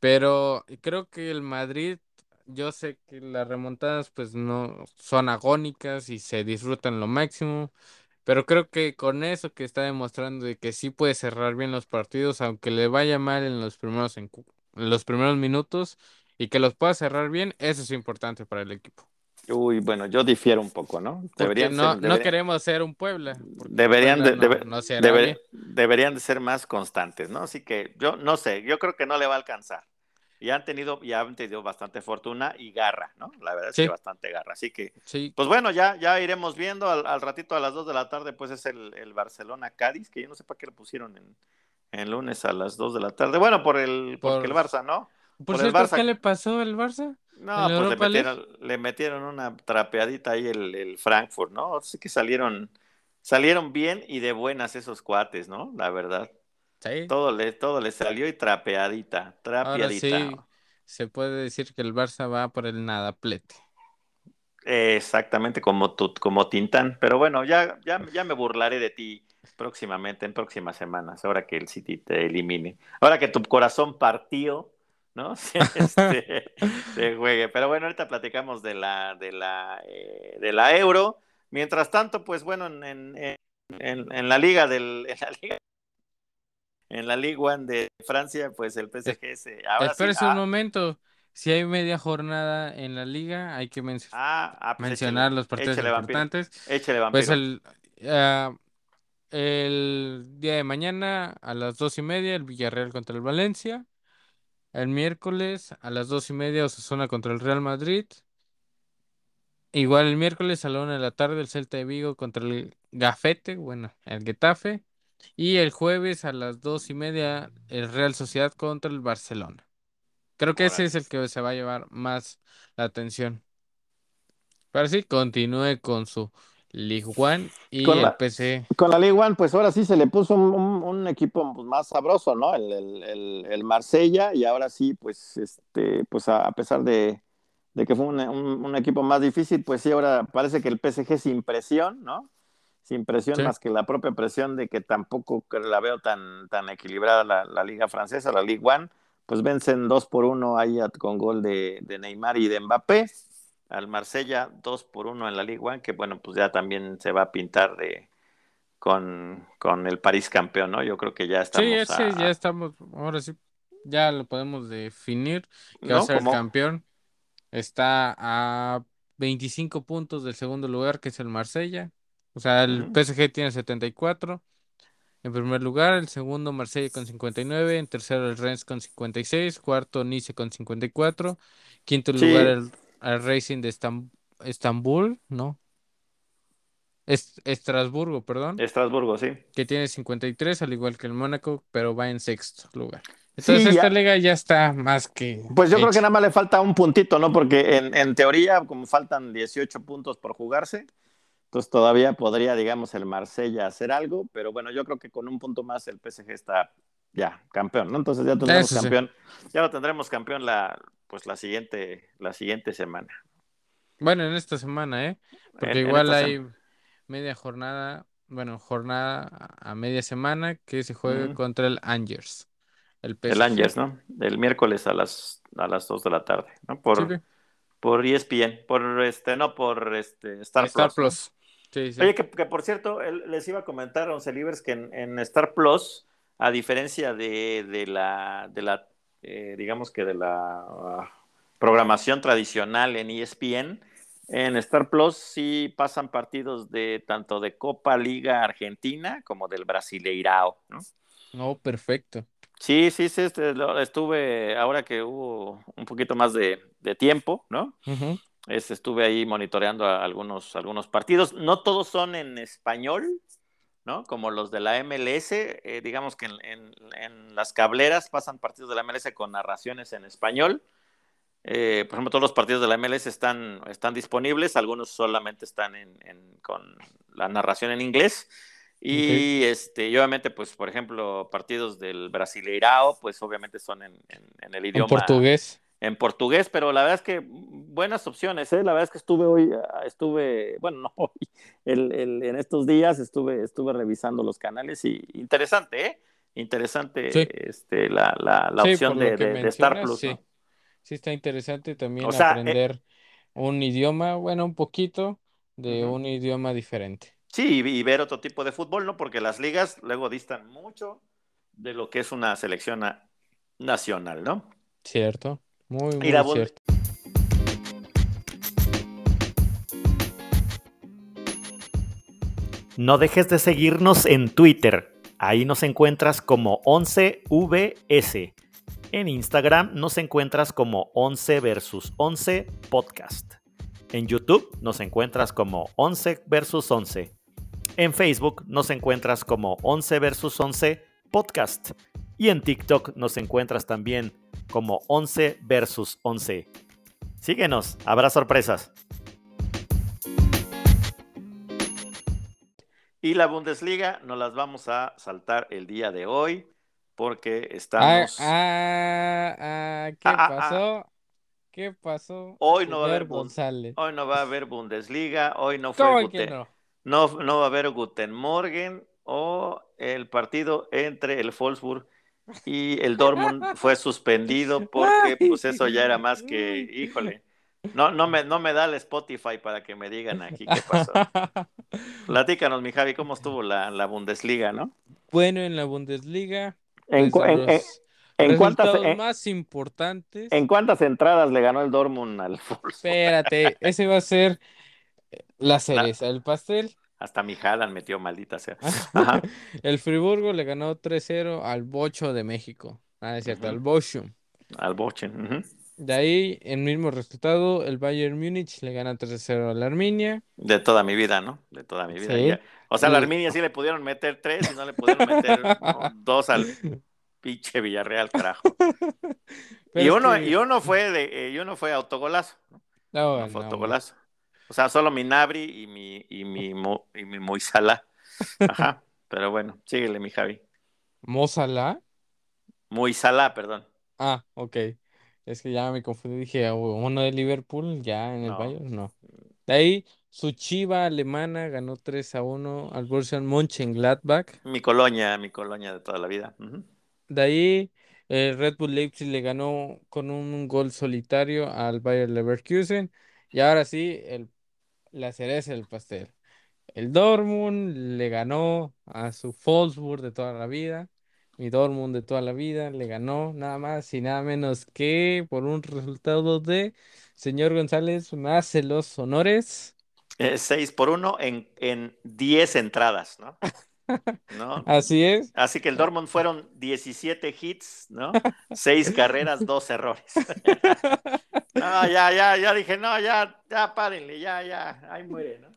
Speaker 2: Pero creo que el Madrid, yo sé que las remontadas pues no son agónicas y se disfrutan lo máximo, pero creo que con eso que está demostrando de que sí puede cerrar bien los partidos, aunque le vaya mal en los primeros, en los primeros minutos y que los pueda cerrar bien, eso es importante para el equipo.
Speaker 1: Uy, bueno, yo difiero un poco, ¿no?
Speaker 2: Deberían no, no queremos ser un Puebla.
Speaker 1: Deberían, de, deberían de ser más constantes, ¿no? Así que yo no sé, yo creo que no le va a alcanzar. Y han tenido, ya han tenido bastante fortuna y garra, ¿no? La verdad es que bastante garra. Así que,
Speaker 2: sí.
Speaker 1: pues bueno, ya, ya iremos viendo al, ratito a las 2 de la tarde, pues es el, el Barcelona-Cádiz, que yo no sé para qué le pusieron en, en lunes a las 2 de la tarde. Bueno, por el, porque el Barça, ¿no?
Speaker 2: Por, cierto, ¿qué le pasó al Barça?
Speaker 1: No, pues le metieron, le metieron, una trapeadita ahí el, el Frankfurt, ¿no? Así que salieron, salieron bien y de buenas esos cuates, ¿no? La verdad. Todo le, todo le salió y trapeadita, trapeadita.
Speaker 2: Ahora sí, se puede decir que el Barça va por el nadaplete.
Speaker 1: Exactamente como, tu, como Tintán. Pero bueno, ya, ya, ya me burlaré de ti próximamente, en próximas semanas, ahora que el City te elimine. Ahora que tu corazón partió, ¿no? este, se juegue. Pero bueno, ahorita platicamos de la, de la, eh, de la Euro. Mientras tanto, pues bueno, en, en, en, la liga del, en la liga en la Ligue 1 de Francia, pues el PSG se.
Speaker 2: Ahora un ah. momento. Si hay media jornada en la liga, hay que ah, ah, pues mencionar los partidos importantes.
Speaker 1: Échale,
Speaker 2: Pues el, el día de mañana a las dos y media, el Villarreal contra el Valencia. El miércoles a las dos y media, Osasuna contra el Real Madrid. Igual el miércoles a la una de la tarde, el Celta de Vigo contra el Gafete, bueno, el Getafe. Y el jueves a las dos y media, el Real Sociedad contra el Barcelona. Creo que ese es el que se va a llevar más la atención. Pero sí, continúe con su League One y el PC.
Speaker 1: Con la League One, pues ahora sí se le puso un, equipo pues, más sabroso, ¿no? El, el, Marsella, y ahora sí, pues, este, pues a, pesar de, que fue un, equipo más difícil, pues sí, ahora parece que el PSG sin presión, ¿no? Sin presión más que la propia presión de que tampoco la veo tan, tan equilibrada la, la Liga Francesa, la League One, pues vencen dos por uno ahí con gol de, de Neymar y de Mbappé al Marsella 2 por 1 en la Liga 1, que bueno, pues ya también se va a pintar de con, con el París campeón, ¿no? Yo creo que ya estamos.
Speaker 2: Sí, sí, ya estamos, ahora sí, ya lo podemos definir, que va a ser el campeón. Está a 25 puntos del segundo lugar, que es el Marsella. O sea, el PSG tiene 74. En primer lugar, el segundo Marsella con 59, en tercero el Rennes con 56, cuarto Nice con 54, quinto lugar el al Racing de Estambul, ¿no? Estrasburgo, perdón.
Speaker 1: Estrasburgo, sí.
Speaker 2: Que tiene 53, al igual que el Mónaco, pero va en sexto lugar. Entonces esta liga ya está más que...
Speaker 1: Pues yo creo que nada más le falta un puntito, ¿no? Porque en, en teoría, como faltan 18 puntos por jugarse, entonces todavía podría, digamos, el Marsella hacer algo, pero bueno, yo creo que con un punto más el PSG está ya campeón, ¿no? Entonces ya tendremos campeón, ya lo tendremos campeón la, pues la siguiente, la siguiente semana.
Speaker 2: Bueno, en esta semana, ¿eh? Porque igual hay media jornada, bueno, jornada a media semana que se juega contra el Angers.
Speaker 1: El, el, Angers, ¿no? El miércoles a las, a las 2 de la tarde, ¿no? Por, por ESPN, por este, no, por este Star, Star Plus. Sí, sí. Oye, que, por cierto, les iba a comentar a Once Libres que en, Star Plus, a diferencia de, de, la, de la eh, digamos que de la ah, programación tradicional en ESPN. En Star Plus sí pasan partidos de tanto de Copa Liga Argentina como del Brasileirao, ¿no?
Speaker 2: Oh, perfecto.
Speaker 1: Sí, sí, sí, este, estuve, ahora que hubo un poquito más de, tiempo, ¿no? estuve ahí monitoreando algunos, algunos partidos. No todos son en español, ¿no? Como los de la MLS, eh, digamos que en, las cableras pasan partidos de la MLS con narraciones en español. Eh, por ejemplo, todos los partidos de la MLS están, están disponibles, algunos solamente están con la narración en inglés. Y este, obviamente, pues, por ejemplo, partidos del Brasileirao, pues obviamente son en, el idioma.
Speaker 2: portugués
Speaker 1: en portugués, pero la verdad es que buenas opciones, ¿eh? La verdad es que estuve hoy, ah, estuve, bueno, no hoy, en estos días estuve, estuve revisando los canales y interesante, ¿eh? Interesante este, la, la, la opción de, de, Star Plus.
Speaker 2: Sí. sí, está interesante también aprender un idioma, bueno, un poquito de un idioma diferente.
Speaker 1: Sí, y ver otro tipo de fútbol, ¿no? Porque las ligas luego distan mucho de lo que es una selección nacional, ¿no?
Speaker 2: Cierto. Muy, muy cierto.
Speaker 1: No dejes de seguirnos en Twitter. Ahí nos encuentras como 11VS. En Instagram nos encuentras como 11 versus 11 podcast. En YouTube nos encuentras como 11 versus 11. En Facebook nos encuentras como 11 versus 11 podcast. Y en TikTok nos encuentras también como 11 versus 11. Síguenos, habrá sorpresas. Y la Bundesliga nos las vamos a saltar el día de hoy. porque estamos...
Speaker 2: ah, ah, ¿qué
Speaker 1: Ah, ah, ah.
Speaker 2: pasó? ¿Qué pasó,
Speaker 1: Hoy no va a haber
Speaker 2: González?
Speaker 1: Hoy no va a haber Bundesliga, hoy no fue
Speaker 2: ¿Cómo que
Speaker 1: Guten-
Speaker 2: no?
Speaker 1: no, no va a haber Guten Morgen o el partido entre el Wolfsburg y el Dortmund fue suspendido porque pues eso ya era más que, híjole, no, no me, no me da el Spotify para que me digan aquí qué pasó. Platícanos, mi Javi, cómo estuvo la, la Bundesliga, ¿no?
Speaker 2: Bueno, en la Bundesliga,
Speaker 1: ¿En,
Speaker 2: pues,
Speaker 1: cu- en-
Speaker 2: los
Speaker 1: en- en cuántas,
Speaker 2: más importantes.
Speaker 1: en cuántas entradas le ganó el Dortmund al Wolfsburg?
Speaker 2: Espérate, ese va a ser eh, la cereza del pastel.
Speaker 1: Hasta mi Haaland metió, maldita sea. Ajá.
Speaker 2: El Friburgo le ganó 3-0 al Bocho de México. Ah, es cierto, al Bochum.
Speaker 1: Al ujú.
Speaker 2: De ahí, el mismo resultado, el Bayern Múnich le gana 3-0 al Arminia.
Speaker 1: De toda mi vida, ¿no? De toda mi vida.
Speaker 2: Sí.
Speaker 1: O sea, a la Arminia sí le pudieron meter tres y no le pudieron meter ¿no? dos al pinche Villarreal, carajo.
Speaker 2: Pero
Speaker 1: Y uno,
Speaker 2: que-
Speaker 1: y uno fue de, eh, y uno fue autogolazo, ¿no?
Speaker 2: No,
Speaker 1: Uno fue autogolazo. O sea, solo mi Nabri y mi, y mi, Mo- y mi Moisala. Ajá. Pero bueno, síguele, mi Javi.
Speaker 2: Mo Salah.
Speaker 1: Moisala, perdón.
Speaker 2: Ah, ok. Es que ya me confundí. Dije, "Oh, uno de Liverpool, ya en el
Speaker 1: No.
Speaker 2: Bayern, no. De ahí, su chiva alemana ganó 3 a 1 al Borussia Mönchengladbach.
Speaker 1: Mi colonia, mi colonia de toda la vida.
Speaker 2: De ahí, el Red Bull Leipzig le ganó con un gol solitario al Bayer Leverkusen. Y ahora sí, el, la cereza del pastel. El Dortmund le ganó a su Wolfsburg de toda la vida. Mi Dortmund de toda la vida le ganó nada más y nada menos que por un resultado de señor González, me hace los honores.
Speaker 1: Eh, seis por uno en, en diez entradas, ¿no? ¿No?
Speaker 2: Así es.
Speaker 1: Así que el Dortmund fueron 17 hits, ¿no? Seis carreras, dos errores. No, ya, ya, ya dije, no, ya, ya, párenle, ya, ya, ahí muere, ¿no?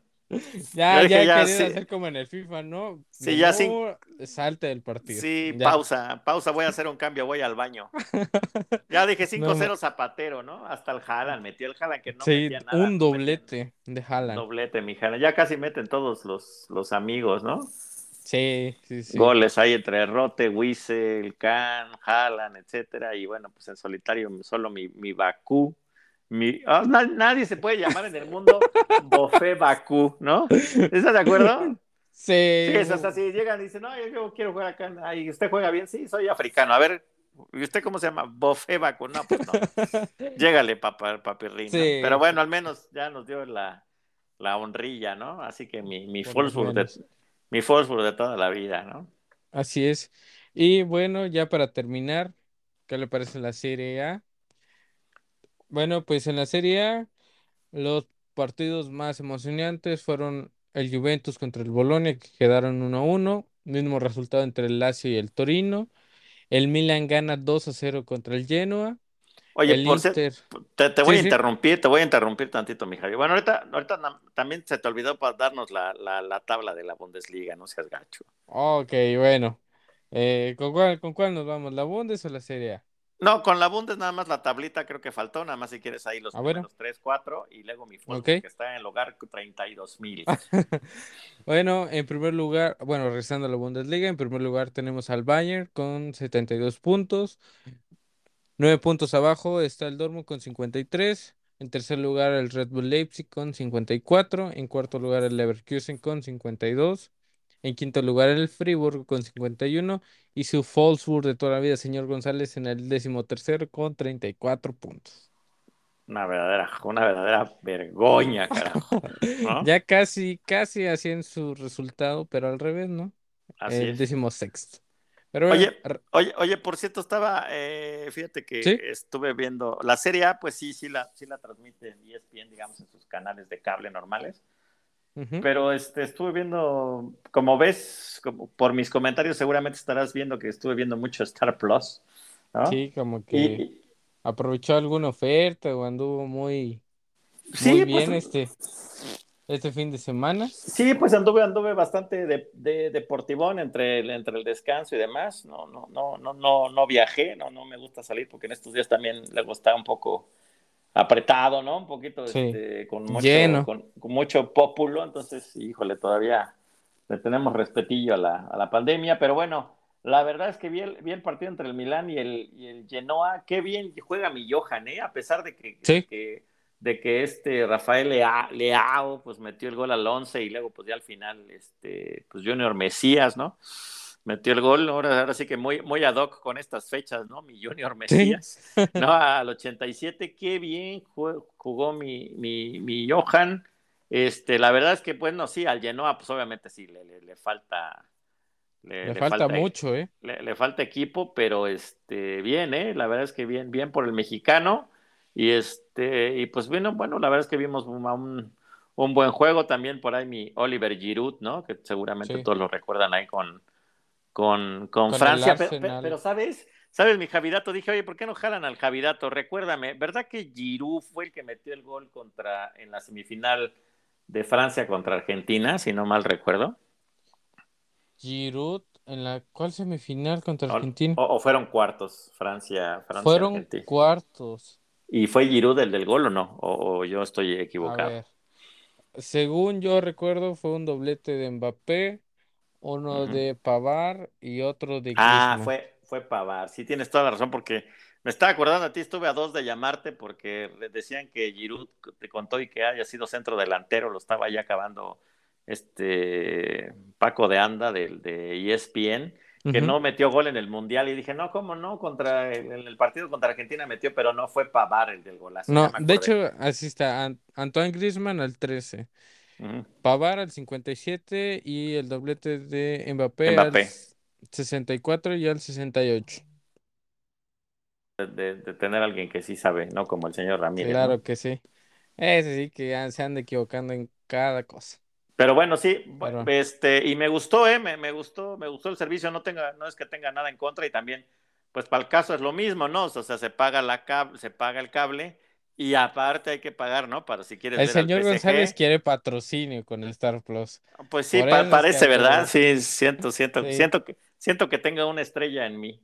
Speaker 2: Ya, ya
Speaker 1: ya,
Speaker 2: querido
Speaker 1: sí.
Speaker 2: hacer como en el FIFA, ¿no?
Speaker 1: Sí, ya
Speaker 2: Menú, Salte del partido.
Speaker 1: Sí,
Speaker 2: Ya.
Speaker 1: pausa, pausa, voy a hacer un cambio, voy al baño. Ya dije 5-0 Zapatero, ¿no? Hasta el Haaland, metió el Haaland que no
Speaker 2: Sí,
Speaker 1: metía nada.
Speaker 2: un
Speaker 1: no
Speaker 2: doblete de
Speaker 1: metía-
Speaker 2: Haaland.
Speaker 1: Doblete, mi Haaland. Ya casi meten todos los, los amigos, ¿no?
Speaker 2: Sí, sí, sí.
Speaker 1: Goles ahí entre Rote, Wiesel, Kahn, Haaland, etcétera. Y bueno, pues en solitario solo mi, mi Bakú. Mi, ah, na- nadie se puede llamar en el mundo Bofé Bakú, ¿no? ¿Estás de acuerdo?
Speaker 2: Sí.
Speaker 1: Sí, es hasta así, llegan y dicen, no, yo, quiero jugar acá. Ay, ¿usted juega bien? Sí, soy africano. A ver, ¿y usted cómo se llama? Bofé Bakú. No, pues no. Llégale, papá, papirrín.
Speaker 2: Sí.
Speaker 1: Pero bueno, al menos ya nos dio la, la honrilla, ¿no? Así que mi, mi Wolfsburg de, mi Wolfsburg de toda la vida, ¿no?
Speaker 2: Así es. Y bueno, ya para terminar, ¿qué le parece la Serie A? Bueno, pues en la Serie A, los partidos más emocionantes fueron el Juventus contra el Bolonia, que quedaron 1-1, mismo resultado entre el Lazio y el Torino. El Milan gana 2-0 contra el Genoa.
Speaker 1: Oye,
Speaker 2: el
Speaker 1: por te, te voy
Speaker 2: Sí,
Speaker 1: a
Speaker 2: sí.
Speaker 1: interrumpir, te voy a interrumpir tantito, mi Javi. Bueno, ahorita, ahorita también se te olvidó para darnos la, la, la tabla de la Bundesliga, no seas gacho.
Speaker 2: Ok, bueno. Eh, ¿con cuál, con cuál nos vamos? ¿La Bundes o la Serie A?
Speaker 1: No, con la Bundes nada más la tablita creo que faltó, nada más si quieres ahí los
Speaker 2: Ah, bueno.
Speaker 1: primeros 3, 4 y luego mi
Speaker 2: Ok.
Speaker 1: que está en el hogar 32 mil.
Speaker 2: Bueno, en primer lugar, bueno, regresando a la Bundesliga, en primer lugar tenemos al Bayern con 72 puntos. 9 puntos abajo está el Dortmund con 53. En tercer lugar el Red Bull Leipzig con 54. En cuarto lugar el Leverkusen con 52. En quinto lugar el Friburgo con 51. Y su Wolfsburg de toda la vida, señor González, en el décimo tercero con 34 puntos.
Speaker 1: Una verdadera, una verdadera vergüenza, carajo. ¿no?
Speaker 2: Ya casi, casi hacían su resultado, pero al revés, ¿no?
Speaker 1: Así
Speaker 2: el
Speaker 1: es.
Speaker 2: décimo sexto. Pero bueno,
Speaker 1: Oye, Oye, oye, por cierto, estaba, eh, fíjate que
Speaker 2: ¿Sí?
Speaker 1: estuve viendo la Serie A, pues sí, sí la, sí la transmite en ESPN, digamos, en sus canales de cable normales. Pero este, estuve viendo, como ves, como por mis comentarios seguramente estarás viendo que estuve viendo mucho Star Plus, ¿no?
Speaker 2: Sí, como que
Speaker 1: Y,
Speaker 2: aprovechó alguna oferta o anduvo muy,
Speaker 1: sí,
Speaker 2: muy
Speaker 1: pues,
Speaker 2: bien este, este fin de semana.
Speaker 1: sí, pues anduve, anduve bastante de, de deportivón entre el, entre el descanso y demás. No, no, no, no, no, no viajé, no, no me gusta salir porque en estos días también luego está un poco apretado, ¿no? Un poquito
Speaker 2: Sí.
Speaker 1: este, con mucho,
Speaker 2: Lleno.
Speaker 1: con, con mucho pópulo, entonces, híjole, todavía le tenemos respetillo a la, a la pandemia, pero bueno, La verdad es que vi el, vi el partido entre el Milán y el, y el Genoa. Qué bien juega mi Johan, ¿eh? A pesar de que, que de que este Rafael Leao pues metió el gol al 11 y luego pues ya al final este pues Junior Mesías, ¿no? Metió el gol, ahora, ahora sí que muy, muy ad hoc con estas fechas, ¿no? Mi Junior Mesías, ¿no? Al 87, qué bien jugó, mi, mi, mi, Johan. Este, la verdad es que, bueno, sí, al Genoa, pues obviamente sí, le, le, falta.
Speaker 2: Le, falta, mucho, ¿eh?
Speaker 1: Le, falta equipo, pero este, bien, ¿eh? La verdad es que bien, bien por el mexicano. Y este, y pues bueno, bueno, la verdad es que vimos un, un buen juego también por ahí mi Oliver Giroud, ¿no? Que seguramente todos lo recuerdan ahí con, con, con, Francia. Pero, ¿sabes? ¿Sabes, mi Javidato? Dije, oye, ¿por qué no jalan al Javidato? Recuérdame, ¿verdad que Giroud fue el que metió el gol contra en la semifinal de Francia contra Argentina, si no mal recuerdo?
Speaker 2: Giroud en la cuál semifinal contra Argentina.
Speaker 1: O, fueron cuartos, Francia, Francia.
Speaker 2: Fueron cuartos.
Speaker 1: ¿Y fue Giroud el del gol o no? ¿O, yo estoy equivocado?
Speaker 2: Según yo recuerdo, fue un doblete de Mbappé, uno de Pavar y otro de
Speaker 1: Ah, fue, fue Pavar. Sí, tienes toda la razón, porque me estaba acordando a ti, estuve a dos de llamarte porque decían que Giroud te contó y que haya sido centro delantero, lo estaba ya acabando este Paco de Anda de, de ESPN que no metió gol en el Mundial. Y dije, no, ¿cómo no? Contra el, en el partido contra Argentina metió, pero no fue Pavar el del golazo.
Speaker 2: No, de hecho, así está. Antoine Griezmann al 13. Pavar al 57 y el doblete de Mbappé, al 64 y al 68.
Speaker 1: De, de, tener alguien que sí sabe, ¿no? Como el señor Ramírez.
Speaker 2: Claro que sí. Ese sí que se anda equivocando en cada cosa.
Speaker 1: Pero bueno, sí, este, y me gustó, eh, me, gustó, me gustó el servicio, no tenga, no es que tenga nada en contra, y también, pues para el caso es lo mismo, ¿no? O sea, se paga la cable, se paga el cable, y aparte hay que pagar, ¿no? Para si quieres
Speaker 2: El señor González quiere patrocinio con el Star Plus.
Speaker 1: Pues sí, parece, ¿verdad? Sí, siento, siento, siento que, siento que tenga una estrella en mí.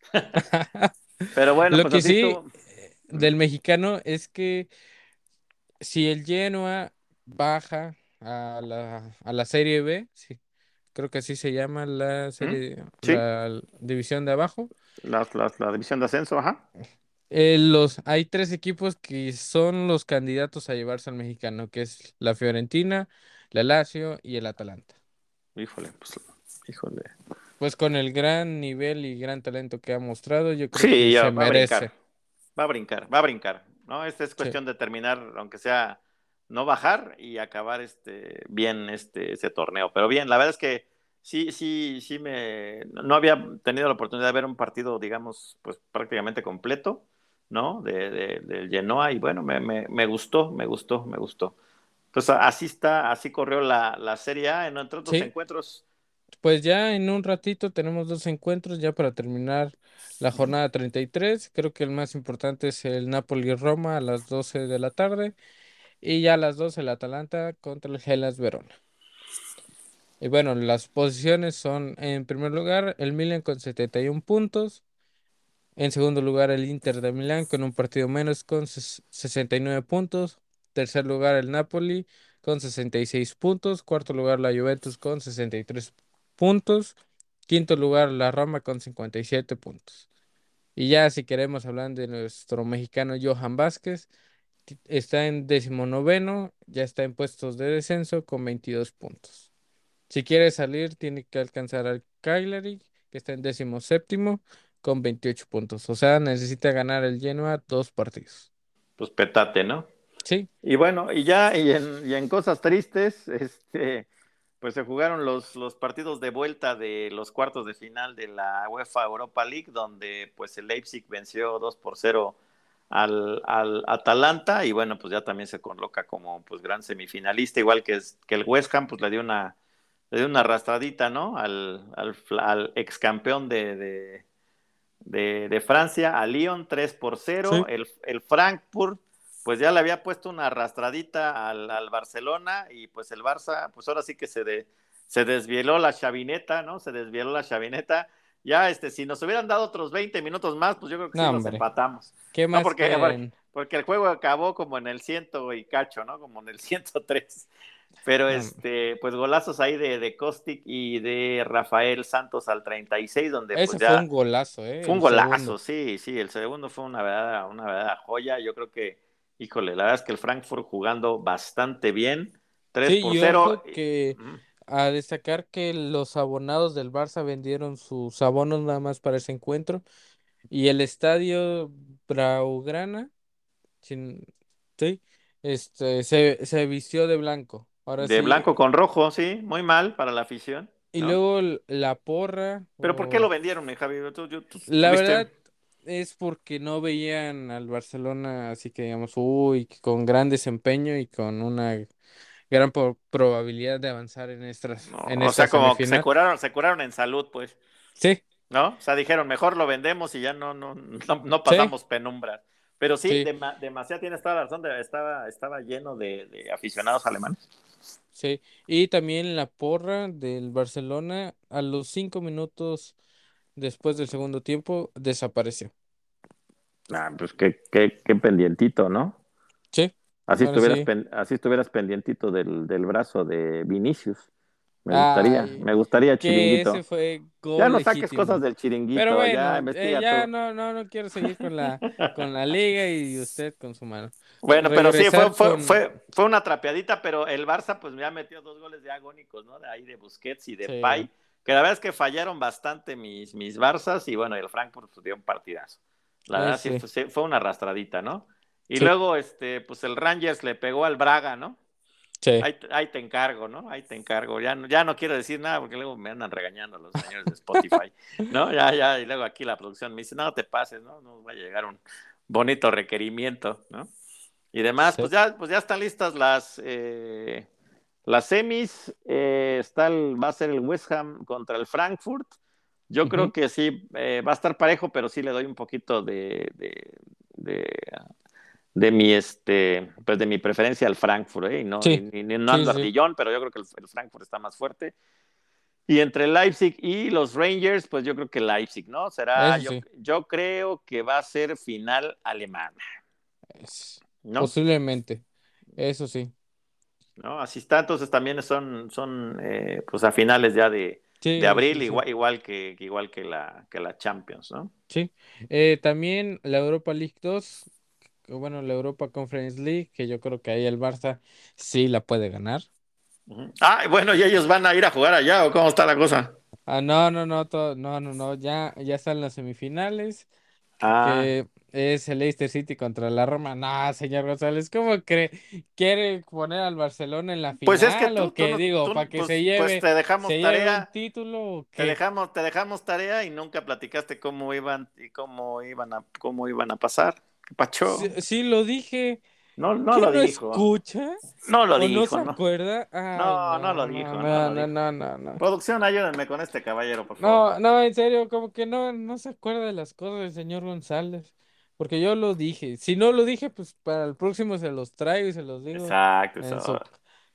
Speaker 1: Pero bueno,
Speaker 2: lo pues que sí eh, del mexicano es que si el Genoa baja a la, a la Serie B, sí, creo que así se llama la serie, la división de abajo.
Speaker 1: La, la, división de ascenso, ajá.
Speaker 2: Eh, los, hay tres equipos que son los candidatos a llevarse al mexicano, que es la Fiorentina, la Lazio y el Atalanta.
Speaker 1: Híjole, pues, híjole.
Speaker 2: Pues con el gran nivel y gran talento que ha mostrado, yo creo que se merece.
Speaker 1: va a brincar, va a brincar, ¿no? Esta es cuestión de terminar, aunque sea no bajar y acabar este, bien este, ese torneo. Pero bien, la verdad es que sí, sí, sí me, no había tenido la oportunidad de ver un partido, digamos, pues prácticamente completo, ¿no? De, de, del Genoa y bueno, me, me, me, gustó, me gustó, me gustó. Entonces así está, así corrió la, la Serie A, entre otros encuentros.
Speaker 2: Pues ya en un ratito tenemos dos encuentros ya para terminar la jornada 33. Creo que el más importante es el Napoli-Roma a las 12 de la tarde y ya a las dos el Atalanta contra el Hellas Verona. Y bueno, las posiciones son en primer lugar el Milan con 71 puntos. En segundo lugar el Inter de Milán con un partido menos con 69 puntos. Tercer lugar el Napoli con 66 puntos. Cuarto lugar la Juventus con 63 puntos. Quinto lugar la Roma con 57 puntos. Y ya si queremos hablar de nuestro mexicano Johan Vázquez, está en decimonoveno, ya está en puestos de descenso con 22 puntos. Si quiere salir, tiene que alcanzar al Cagliari, que está en décimo séptimo, con 28 puntos. O sea, necesita ganar el Genoa dos partidos.
Speaker 1: Pues petate, ¿no?
Speaker 2: Sí.
Speaker 1: Y bueno, y ya, y en, y en cosas tristes, este, pues se jugaron los, los partidos de vuelta de los cuartos de final de la UEFA Europa League, donde pues el Leipzig venció 2 por 0 al, al, Atalanta y bueno, pues ya también se coloca como pues gran semifinalista, igual que, es, que el West Ham, pues le dio una, le dio una arrastradita, ¿no? Al, al, al ex campeón de, de, de, Francia, a Lyon 3 por 0, el, el, Frankfurt, pues ya le había puesto una arrastradita al, al, Barcelona y pues el Barça, pues ahora sí que se, de, se desvieló la chavineta, ¿no? Se desvieló la chavineta ya, este, si nos hubieran dado otros 20 minutos más, pues yo creo que sí nos empatamos.
Speaker 2: ¿Qué más?
Speaker 1: porque, porque el juego acabó como en el ciento y cacho, ¿no? Como en el 103. Pero este, pues golazos ahí de, de Kostic y de Rafael Santos al 36, donde
Speaker 2: Ese
Speaker 1: pues ya
Speaker 2: fue un golazo, ¿eh?
Speaker 1: fue un
Speaker 2: El
Speaker 1: golazo,
Speaker 2: segundo.
Speaker 1: sí, sí, el segundo fue una verdadera, una verdadera joya. Yo creo que, híjole, la verdad es que el Frankfurt jugando bastante bien, 3
Speaker 2: Sí,
Speaker 1: por
Speaker 2: y
Speaker 1: 0.
Speaker 2: ojo que
Speaker 1: Ujú.
Speaker 2: a destacar que los abonados del Barça vendieron sus abonos nada más para ese encuentro y el estadio Blaugrana, sin- sí, este, se, se vistió de blanco. Ahora
Speaker 1: De
Speaker 2: sí,
Speaker 1: blanco con rojo, sí, muy mal para la afición,
Speaker 2: y
Speaker 1: ¿no?
Speaker 2: luego la porra,
Speaker 1: Pero ¿por qué lo vendieron, mi Javi? Tú- tú- tú
Speaker 2: la verdad es porque no veían al Barcelona así que digamos, uy, con gran desempeño y con una gran probabilidad de avanzar en estas,
Speaker 1: No,
Speaker 2: en
Speaker 1: o
Speaker 2: esta
Speaker 1: sea, como que se curaron, se curaron en salud, pues,
Speaker 2: Sí,
Speaker 1: ¿no? O sea, dijeron, mejor lo vendemos y ya no, no, no, no
Speaker 2: sí,
Speaker 1: pasamos penumbras. Pero sí,
Speaker 2: sí,
Speaker 1: dema- demasiado tienes toda la razón, de- estaba, estaba lleno de, de aficionados alemanes.
Speaker 2: Sí. Y también la porra del Barcelona a los cinco minutos después del segundo tiempo desapareció.
Speaker 1: Ah, pues qué, qué, qué pendientito, ¿no?
Speaker 2: Sí,
Speaker 1: Así estuvieras,
Speaker 2: sí.
Speaker 1: pen- así estuvieras pendientito del, del brazo de Vinicius. Me gustaría,
Speaker 2: Ay,
Speaker 1: me gustaría chiringuito.
Speaker 2: ese fue
Speaker 1: Ya no saques cosas del chiringuito,
Speaker 2: Pero
Speaker 1: ya
Speaker 2: bueno, eh,
Speaker 1: investiga
Speaker 2: ya
Speaker 1: tú.
Speaker 2: no, no, no quiero seguir con la, con la liga y usted con su mano.
Speaker 1: Bueno, pero sí, fue, fue,
Speaker 2: con...
Speaker 1: fue, fue una trapeadita, pero el Barça pues ya metió dos goles de agónicos, ¿no? De ahí de Busquets y de
Speaker 2: Sí.
Speaker 1: Pay, que la verdad es que fallaron bastante mis, mis Barças y bueno, el Frankfurt pues, dio un partidazo. La verdad sí,
Speaker 2: sí.
Speaker 1: fue, fue una arrastradita, ¿no? Y
Speaker 2: Sí.
Speaker 1: luego, este, pues el Rangers le pegó al Braga, ¿no?
Speaker 2: Sí.
Speaker 1: Ahí, ahí te encargo, ¿no? Ahí te encargo. Ya, no- ya no quiero decir nada porque luego me andan regañando los señores de Spotify, ¿no? Ya, ya, y luego aquí la producción me dice, no te pases, ¿no? No va a llegar un bonito requerimiento, ¿no? Y demás,
Speaker 2: Sí.
Speaker 1: pues ya, pues ya están listas las, eh, las semis. eh, está el- va a ser el West Ham contra el Frankfurt. Yo creo que sí, eh, va a estar parejo, pero sí le doy un poquito de, de, de, de mi este pues de mi preferencia al Frankfurt ¿eh? y no,
Speaker 2: Sí.
Speaker 1: ni- ni- no
Speaker 2: Sí,
Speaker 1: ando
Speaker 2: sí.
Speaker 1: ardillón, pero yo creo que el, el Frankfurt está más fuerte y entre Leipzig y los Rangers pues yo creo que Leipzig no será yo,
Speaker 2: sí.
Speaker 1: yo creo que va a ser final alemana
Speaker 2: Es-
Speaker 1: no
Speaker 2: Posiblemente. Eso sí.
Speaker 1: no así está entonces también son son eh, pues a finales ya de,
Speaker 2: Sí,
Speaker 1: de abril
Speaker 2: sí, sí.
Speaker 1: igual igual que igual que la que la Champions no
Speaker 2: Sí. Eh, también la Europa League 2, que bueno, la Europa Conference League, que yo creo que ahí el Barça sí la puede ganar.
Speaker 1: Ah bueno y ellos van a ir a jugar allá o cómo está la cosa
Speaker 2: Ah, no, no, no, no, no, no, ya, ya están las semifinales,
Speaker 1: ah
Speaker 2: que es el Leicester City contra la Roma. No, señor González, ¿cómo cree? ¿Quiere poner al Barcelona en la
Speaker 1: Pues es que
Speaker 2: final
Speaker 1: tú,
Speaker 2: o qué digo?
Speaker 1: tú-
Speaker 2: ¿Para que
Speaker 1: pues,
Speaker 2: se
Speaker 1: pues
Speaker 2: lleve,
Speaker 1: te dejamos
Speaker 2: se lleve un
Speaker 1: tarea,
Speaker 2: título o
Speaker 1: te dejamos, te dejamos tarea y nunca platicaste cómo iban y cómo iban a, cómo iban a pasar. ¿Qué pacho?
Speaker 2: Sí, sí, lo dije.
Speaker 1: No, no
Speaker 2: ¿Qué
Speaker 1: lo
Speaker 2: no
Speaker 1: dijo.
Speaker 2: escucha?
Speaker 1: No lo
Speaker 2: ¿O no
Speaker 1: dijo,
Speaker 2: se
Speaker 1: ¿no?
Speaker 2: acuerda? Ay,
Speaker 1: No, no lo dijo,
Speaker 2: no,
Speaker 1: no
Speaker 2: no,
Speaker 1: dijo.
Speaker 2: no, no.
Speaker 1: Producción, ayúdenme con este caballero, por favor.
Speaker 2: No, no, en serio, como que no, no se acuerda de las cosas del señor González. Porque yo lo dije. Si no lo dije, pues para el próximo se los traigo y se los digo
Speaker 1: Exacto,
Speaker 2: en
Speaker 1: eso.
Speaker 2: su,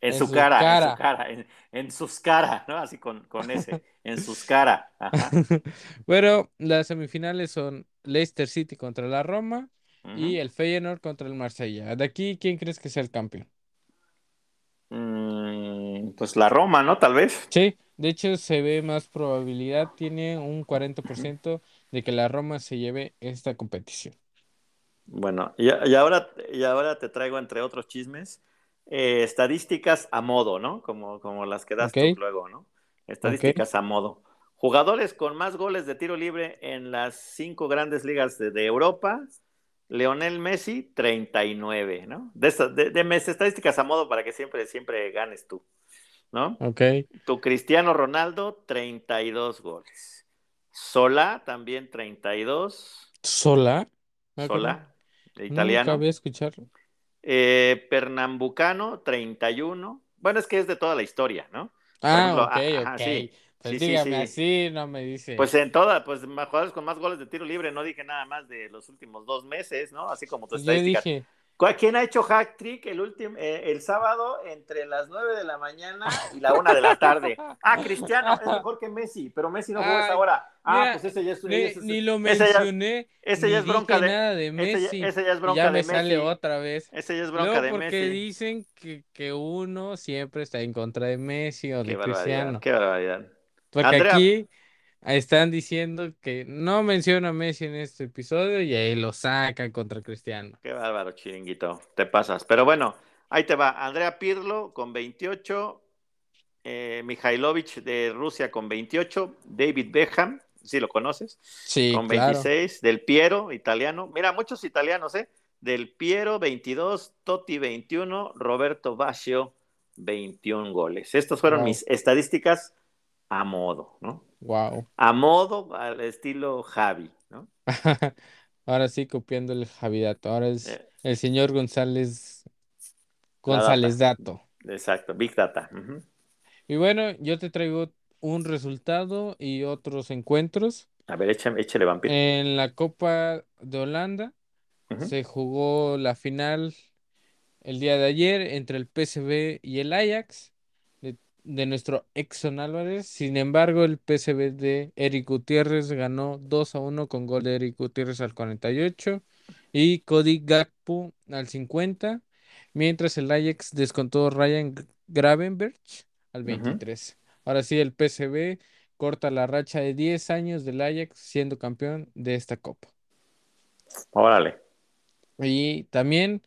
Speaker 1: En
Speaker 2: en
Speaker 1: su cara, en
Speaker 2: cara.
Speaker 1: su cara, en, en sus caras, ¿no? Así con, con ese, en sus caras. Ajá.
Speaker 2: Pero las semifinales son Leicester City contra la Roma y el Feyenoord contra el Marsella. De aquí, ¿quién crees que sea el campeón?
Speaker 1: Mm, pues la Roma, ¿no? Tal vez.
Speaker 2: Sí, de hecho se ve más probabilidad, tiene un 40% de que la Roma se lleve esta competición.
Speaker 1: Bueno, y, y ahora, y ahora te traigo, entre otros chismes, eh, estadísticas a modo, ¿no? Como, como las que das tú luego, ¿no? Estadísticas a modo. Jugadores con más goles de tiro libre en las cinco grandes ligas de, de Europa. Leonel Messi, 39, ¿no? De, esta- de, de mes- estadísticas a modo para que siempre, siempre ganes tú, ¿no?
Speaker 2: Ok.
Speaker 1: Tu Cristiano Ronaldo, 32 goles. Solá, también 32.
Speaker 2: ¿Sola?
Speaker 1: Solá, de
Speaker 2: Nunca
Speaker 1: italiano.
Speaker 2: había escuchado.
Speaker 1: Eh, Pernambucano, 31. Bueno, es que es de toda la historia, ¿no?
Speaker 2: Ah,
Speaker 1: ejemplo,
Speaker 2: ok,
Speaker 1: a- ajá,
Speaker 2: ok.
Speaker 1: sí,
Speaker 2: Pues
Speaker 1: sí, sí,
Speaker 2: dígame
Speaker 1: sí.
Speaker 2: así, no me dice.
Speaker 1: Pues en toda, pues jugadores con más goles de tiro libre, no dije nada más de los últimos dos meses, ¿no? Así como tu
Speaker 2: yo
Speaker 1: estadística.
Speaker 2: dije,
Speaker 1: ¿Quién ha hecho hack trick el último eh, el sábado entre las 9 de la mañana y la 1 de la tarde? Ah, Cristiano es mejor que Messi, pero Messi no juega esa hora. Ah, pues ese ya es,
Speaker 2: ese, ni lo mencioné.
Speaker 1: Ese ya, es bronca de,
Speaker 2: Messi.
Speaker 1: Ese, ya es bronca ya
Speaker 2: me
Speaker 1: de
Speaker 2: sale otra vez.
Speaker 1: Ese ya es bronca de
Speaker 2: porque
Speaker 1: Messi.
Speaker 2: Porque dicen que, que, uno siempre está en contra de Messi o
Speaker 1: qué
Speaker 2: de Cristiano.
Speaker 1: Qué barbaridad.
Speaker 2: Porque Andrea... aquí están diciendo que no menciona a Messi en este episodio y ahí lo sacan contra Cristiano.
Speaker 1: Qué bárbaro, chiringuito. Te pasas. Pero bueno, ahí te va. Andrea Pirlo con 28. Eh, de Rusia con 28. David Beckham, si lo conoces.
Speaker 2: Sí,
Speaker 1: Con
Speaker 2: claro.
Speaker 1: 26. Del Piero, italiano. Mira, muchos italianos, ¿eh? Del Piero, 22. Totti, 21. Roberto Baggio, 21 goles. Estas fueron
Speaker 2: Wow.
Speaker 1: mis estadísticas a modo, ¿no?
Speaker 2: Wow.
Speaker 1: A modo, al estilo Javi, ¿no?
Speaker 2: Ahora sí copiando el Javidato. Ahora es
Speaker 1: Eh,
Speaker 2: el señor González González Dato.
Speaker 1: exacto, Big Data.
Speaker 2: Y bueno, yo te traigo un resultado y otros encuentros.
Speaker 1: A ver, échale, échale vampiro.
Speaker 2: En la Copa de Holanda se jugó la final el día de ayer entre el PSV y el Ajax de, nuestro Exxon Álvarez. Sin embargo, el PSV de Eric Gutiérrez ganó 2 a 1 con gol de Eric Gutiérrez al 48 y Cody Gakpo al 50, mientras el Ajax descontó Ryan Gravenberch al
Speaker 1: Ujú.
Speaker 2: 23. Ahora sí, el PSV corta la racha de 10 años del Ajax siendo campeón de esta copa.
Speaker 1: Órale.
Speaker 2: Y también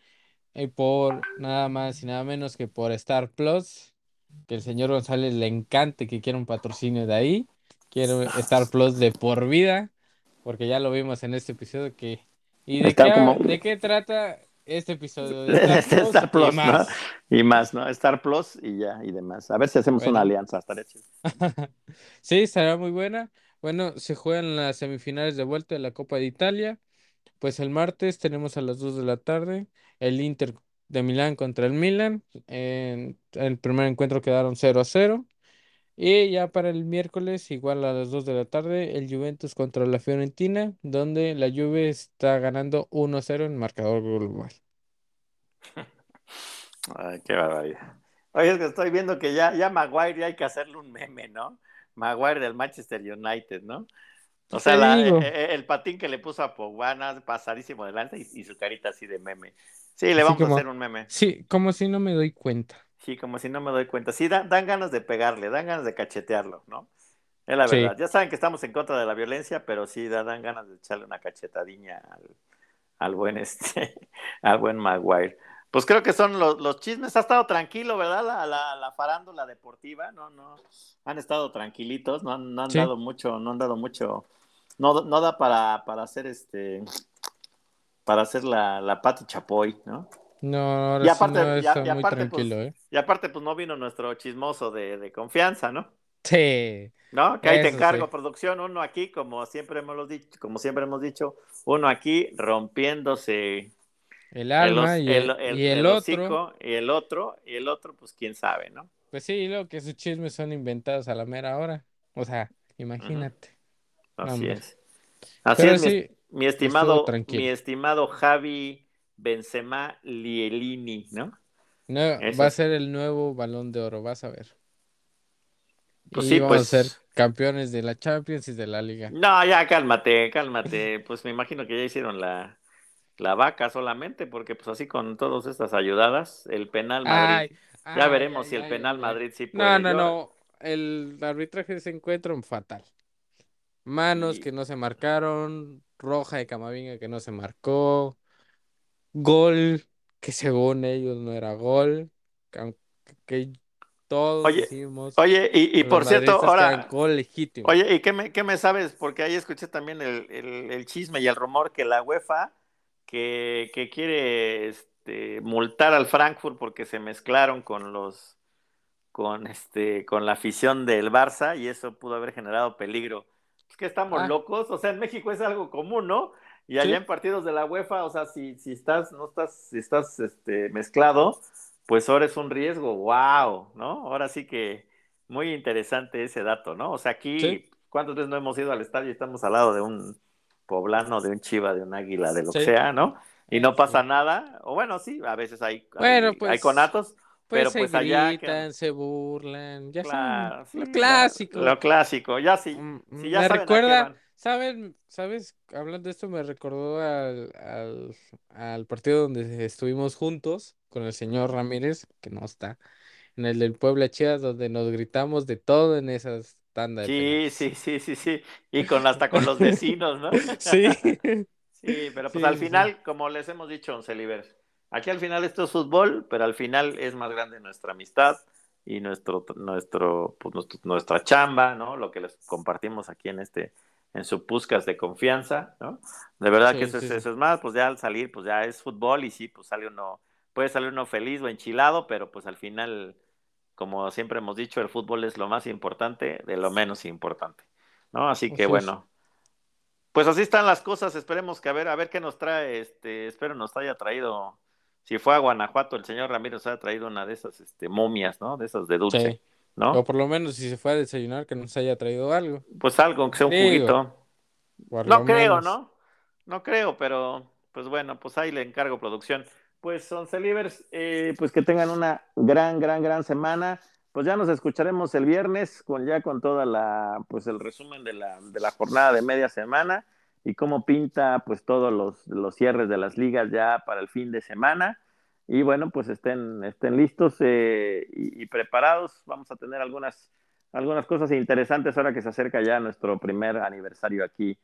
Speaker 2: eh, por nada más y nada menos que por Star Plus, que el señor González le encante que quiera un patrocinio de ahí. Quiero Star Plus de por vida, porque ya lo vimos en este episodio que... ¿Y de qué,
Speaker 1: como-
Speaker 2: de qué trata este episodio? De Star
Speaker 1: Este
Speaker 2: Plus
Speaker 1: Star
Speaker 2: y
Speaker 1: Plus, ¿no?
Speaker 2: más.
Speaker 1: Y más, ¿no? Star Plus y ya, y demás. A ver si hacemos
Speaker 2: Bueno.
Speaker 1: una alianza, estaría chido.
Speaker 2: Sí, estará muy buena. Bueno, se juegan las semifinales de vuelta de la Copa de Italia. Pues el martes tenemos a las 2 de la tarde el Inter de Milán contra el Milan. En el primer encuentro quedaron 0 a 0. Y ya para el miércoles, igual a las 2 de la tarde, el Juventus contra la Fiorentina, donde la Juve está ganando 1 a 0 en marcador global.
Speaker 1: Ay, qué barbaridad. Oye, es que estoy viendo que ya, ya Maguire ya hay que hacerle un meme, ¿no? Maguire del Manchester United, ¿no? O sea, la- eh, eh, el patín que le puso a Pogba, pasadísimo de lanza y, y su carita así de meme. Sí, le vamos
Speaker 2: como-
Speaker 1: a hacer un meme.
Speaker 2: Sí, como si no me doy cuenta.
Speaker 1: Sí, como si no me doy cuenta. Sí, da- dan ganas de pegarle, dan ganas de cachetearlo, ¿no? Es la
Speaker 2: Sí.
Speaker 1: verdad. Ya saben que estamos en contra de la violencia, pero sí da- dan ganas de echarle una cachetadiña al, al buen este, al buen Maguire. Pues creo que son los, los chismes. Ha estado tranquilo, ¿verdad? La, la, la farándula deportiva, ¿no? no Han estado tranquilitos, no han, no han
Speaker 2: Sí.
Speaker 1: dado mucho, no han dado mucho. No, no da para, para hacer este para hacer la, la Pati Chapoy, ¿no?
Speaker 2: No, ahora
Speaker 1: Y
Speaker 2: sí
Speaker 1: aparte-
Speaker 2: no está
Speaker 1: y
Speaker 2: muy
Speaker 1: aparte,
Speaker 2: tranquilo, ¿eh?
Speaker 1: Y aparte, pues no vino nuestro chismoso de, de confianza, ¿no?
Speaker 2: Sí.
Speaker 1: ¿No? Que ahí te encargo,
Speaker 2: sí.
Speaker 1: producción, uno aquí, como siempre hemos dicho, como siempre hemos dicho, uno aquí rompiéndose
Speaker 2: El alma
Speaker 1: el,
Speaker 2: y el,
Speaker 1: el- el-
Speaker 2: y el
Speaker 1: el
Speaker 2: otro,
Speaker 1: hocico, y el otro, y el otro, pues quién sabe, ¿no?
Speaker 2: pues sí, lo que sus chismes son inventados a la mera hora. O sea, imagínate.
Speaker 1: Así es. Así
Speaker 2: Pero
Speaker 1: es,
Speaker 2: sí,
Speaker 1: mi estimado, mi estimado Javi Benzema Lielini, ¿no?
Speaker 2: no,
Speaker 1: Eso
Speaker 2: va a ser el nuevo balón de oro, vas a ver.
Speaker 1: Pues
Speaker 2: y
Speaker 1: sí,
Speaker 2: vamos
Speaker 1: pues-
Speaker 2: a ser campeones de la Champions y de la Liga.
Speaker 1: No, ya cálmate, cálmate. Pues me imagino que ya hicieron la, la vaca solamente, porque pues así con todas estas ayudadas, el penal Madrid.
Speaker 2: Ay,
Speaker 1: ya veremos
Speaker 2: ay,
Speaker 1: si el penal. Madrid sí puede.
Speaker 2: No, no,
Speaker 1: Yo-
Speaker 2: no. El arbitraje de ese encuentro fatal. Manos
Speaker 1: Y-
Speaker 2: que no se marcaron, roja de Camavinga que no se marcó, gol que según ellos no era gol, que, que todos
Speaker 1: Oye,
Speaker 2: decimos
Speaker 1: Oye, y, y por cierto, ahora,
Speaker 2: gol legítimo.
Speaker 1: oye, ¿y qué me, qué me sabes? Porque ahí escuché también el, el- el chisme y el rumor que la UEFA que, que quiere este, multar al Frankfurt porque se mezclaron con los con este con la afición del Barça y eso pudo haber generado peligro. Que estamos
Speaker 2: Ah.
Speaker 1: locos, o sea, en México es algo común, ¿no? Y allá en partidos de la UEFA, o sea, si, si estás, no estás, si estás este, mezclado, pues ahora es un riesgo, wow, ¿no? Ahora sí que muy interesante ese dato, ¿no? O sea, aquí,
Speaker 2: Sí.
Speaker 1: ¿cuántas veces no hemos ido al estadio y estamos al lado de un poblano, de un chiva, de un águila, de lo que sea, ¿no? y no pasa nada. O bueno, sí, a veces hay,
Speaker 2: Bueno,
Speaker 1: hay,
Speaker 2: pues,
Speaker 1: hay conatos,
Speaker 2: Pues
Speaker 1: pero
Speaker 2: se
Speaker 1: pues allá... que-
Speaker 2: gritan, se burlan, ya
Speaker 1: Claro,
Speaker 2: saben, lo
Speaker 1: sí,
Speaker 2: clásico.
Speaker 1: Lo clásico, ya sí.
Speaker 2: Mm,
Speaker 1: sí, ya
Speaker 2: me
Speaker 1: saben
Speaker 2: recuerda. ¿saben? ¿Sabes? Hablando de esto, me recordó al, al, al partido donde estuvimos juntos con el señor Ramírez, que no está, en el del Puebla Chivas, donde nos gritamos de todo en esas tandas
Speaker 1: Sí, sí, sí, sí, sí. Y con hasta con los vecinos, ¿no?
Speaker 2: Sí,
Speaker 1: Sí, pero pues
Speaker 2: Sí,
Speaker 1: al final, como les hemos dicho, Oncelivers, aquí al final esto es fútbol, pero al final es más grande nuestra amistad y nuestro, nuestro, pues, nuestro- nuestra chamba, ¿no? Lo que les compartimos aquí en este, en su Puscas de confianza, ¿no? De verdad
Speaker 2: Sí,
Speaker 1: que eso,
Speaker 2: sí,
Speaker 1: es, eso es más, pues ya al salir, pues ya es fútbol y sí, pues sale uno, puede salir uno feliz o enchilado, pero pues al final, como siempre hemos dicho, el fútbol es lo más importante de lo menos importante, ¿no? Así que
Speaker 2: Así es.
Speaker 1: bueno. Pues así están las cosas, esperemos que a ver, a ver qué nos trae, este, espero nos haya traído, si fue a Guanajuato, el señor Ramírez haya traído una de esas, este, momias, ¿no? De esas de dulce,
Speaker 2: Sí.
Speaker 1: ¿no?
Speaker 2: O por lo menos si se fue a desayunar, que nos haya traído algo.
Speaker 1: Pues algo, aunque sea un juguito. No creo,
Speaker 2: menos.
Speaker 1: ¿no? No creo, pero pues bueno, pues ahí le encargo producción. Pues Oncelivers, eh, pues que tengan una gran, gran, gran semana. Pues ya nos escucharemos el viernes con ya con toda la, pues el resumen de la, de la jornada de media semana y cómo pinta pues todos los, los cierres de las ligas ya para el fin de semana. Y bueno, pues estén, estén listos eh, y, preparados. Vamos a tener algunas, algunas cosas interesantes ahora que se acerca ya nuestro primer aniversario aquí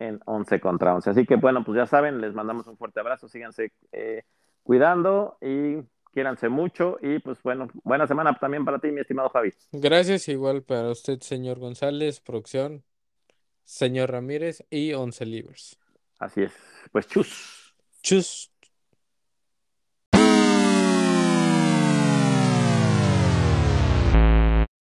Speaker 1: en 11 contra 11. Así que bueno, pues ya saben, les mandamos un fuerte abrazo, síganse eh, cuidando y quiéranse mucho y pues bueno, buena semana también para ti, mi estimado Javi.
Speaker 2: Gracias igual para usted, señor González, producción, señor Ramírez y Once Livers.
Speaker 1: Así es, pues chus.
Speaker 2: Chus.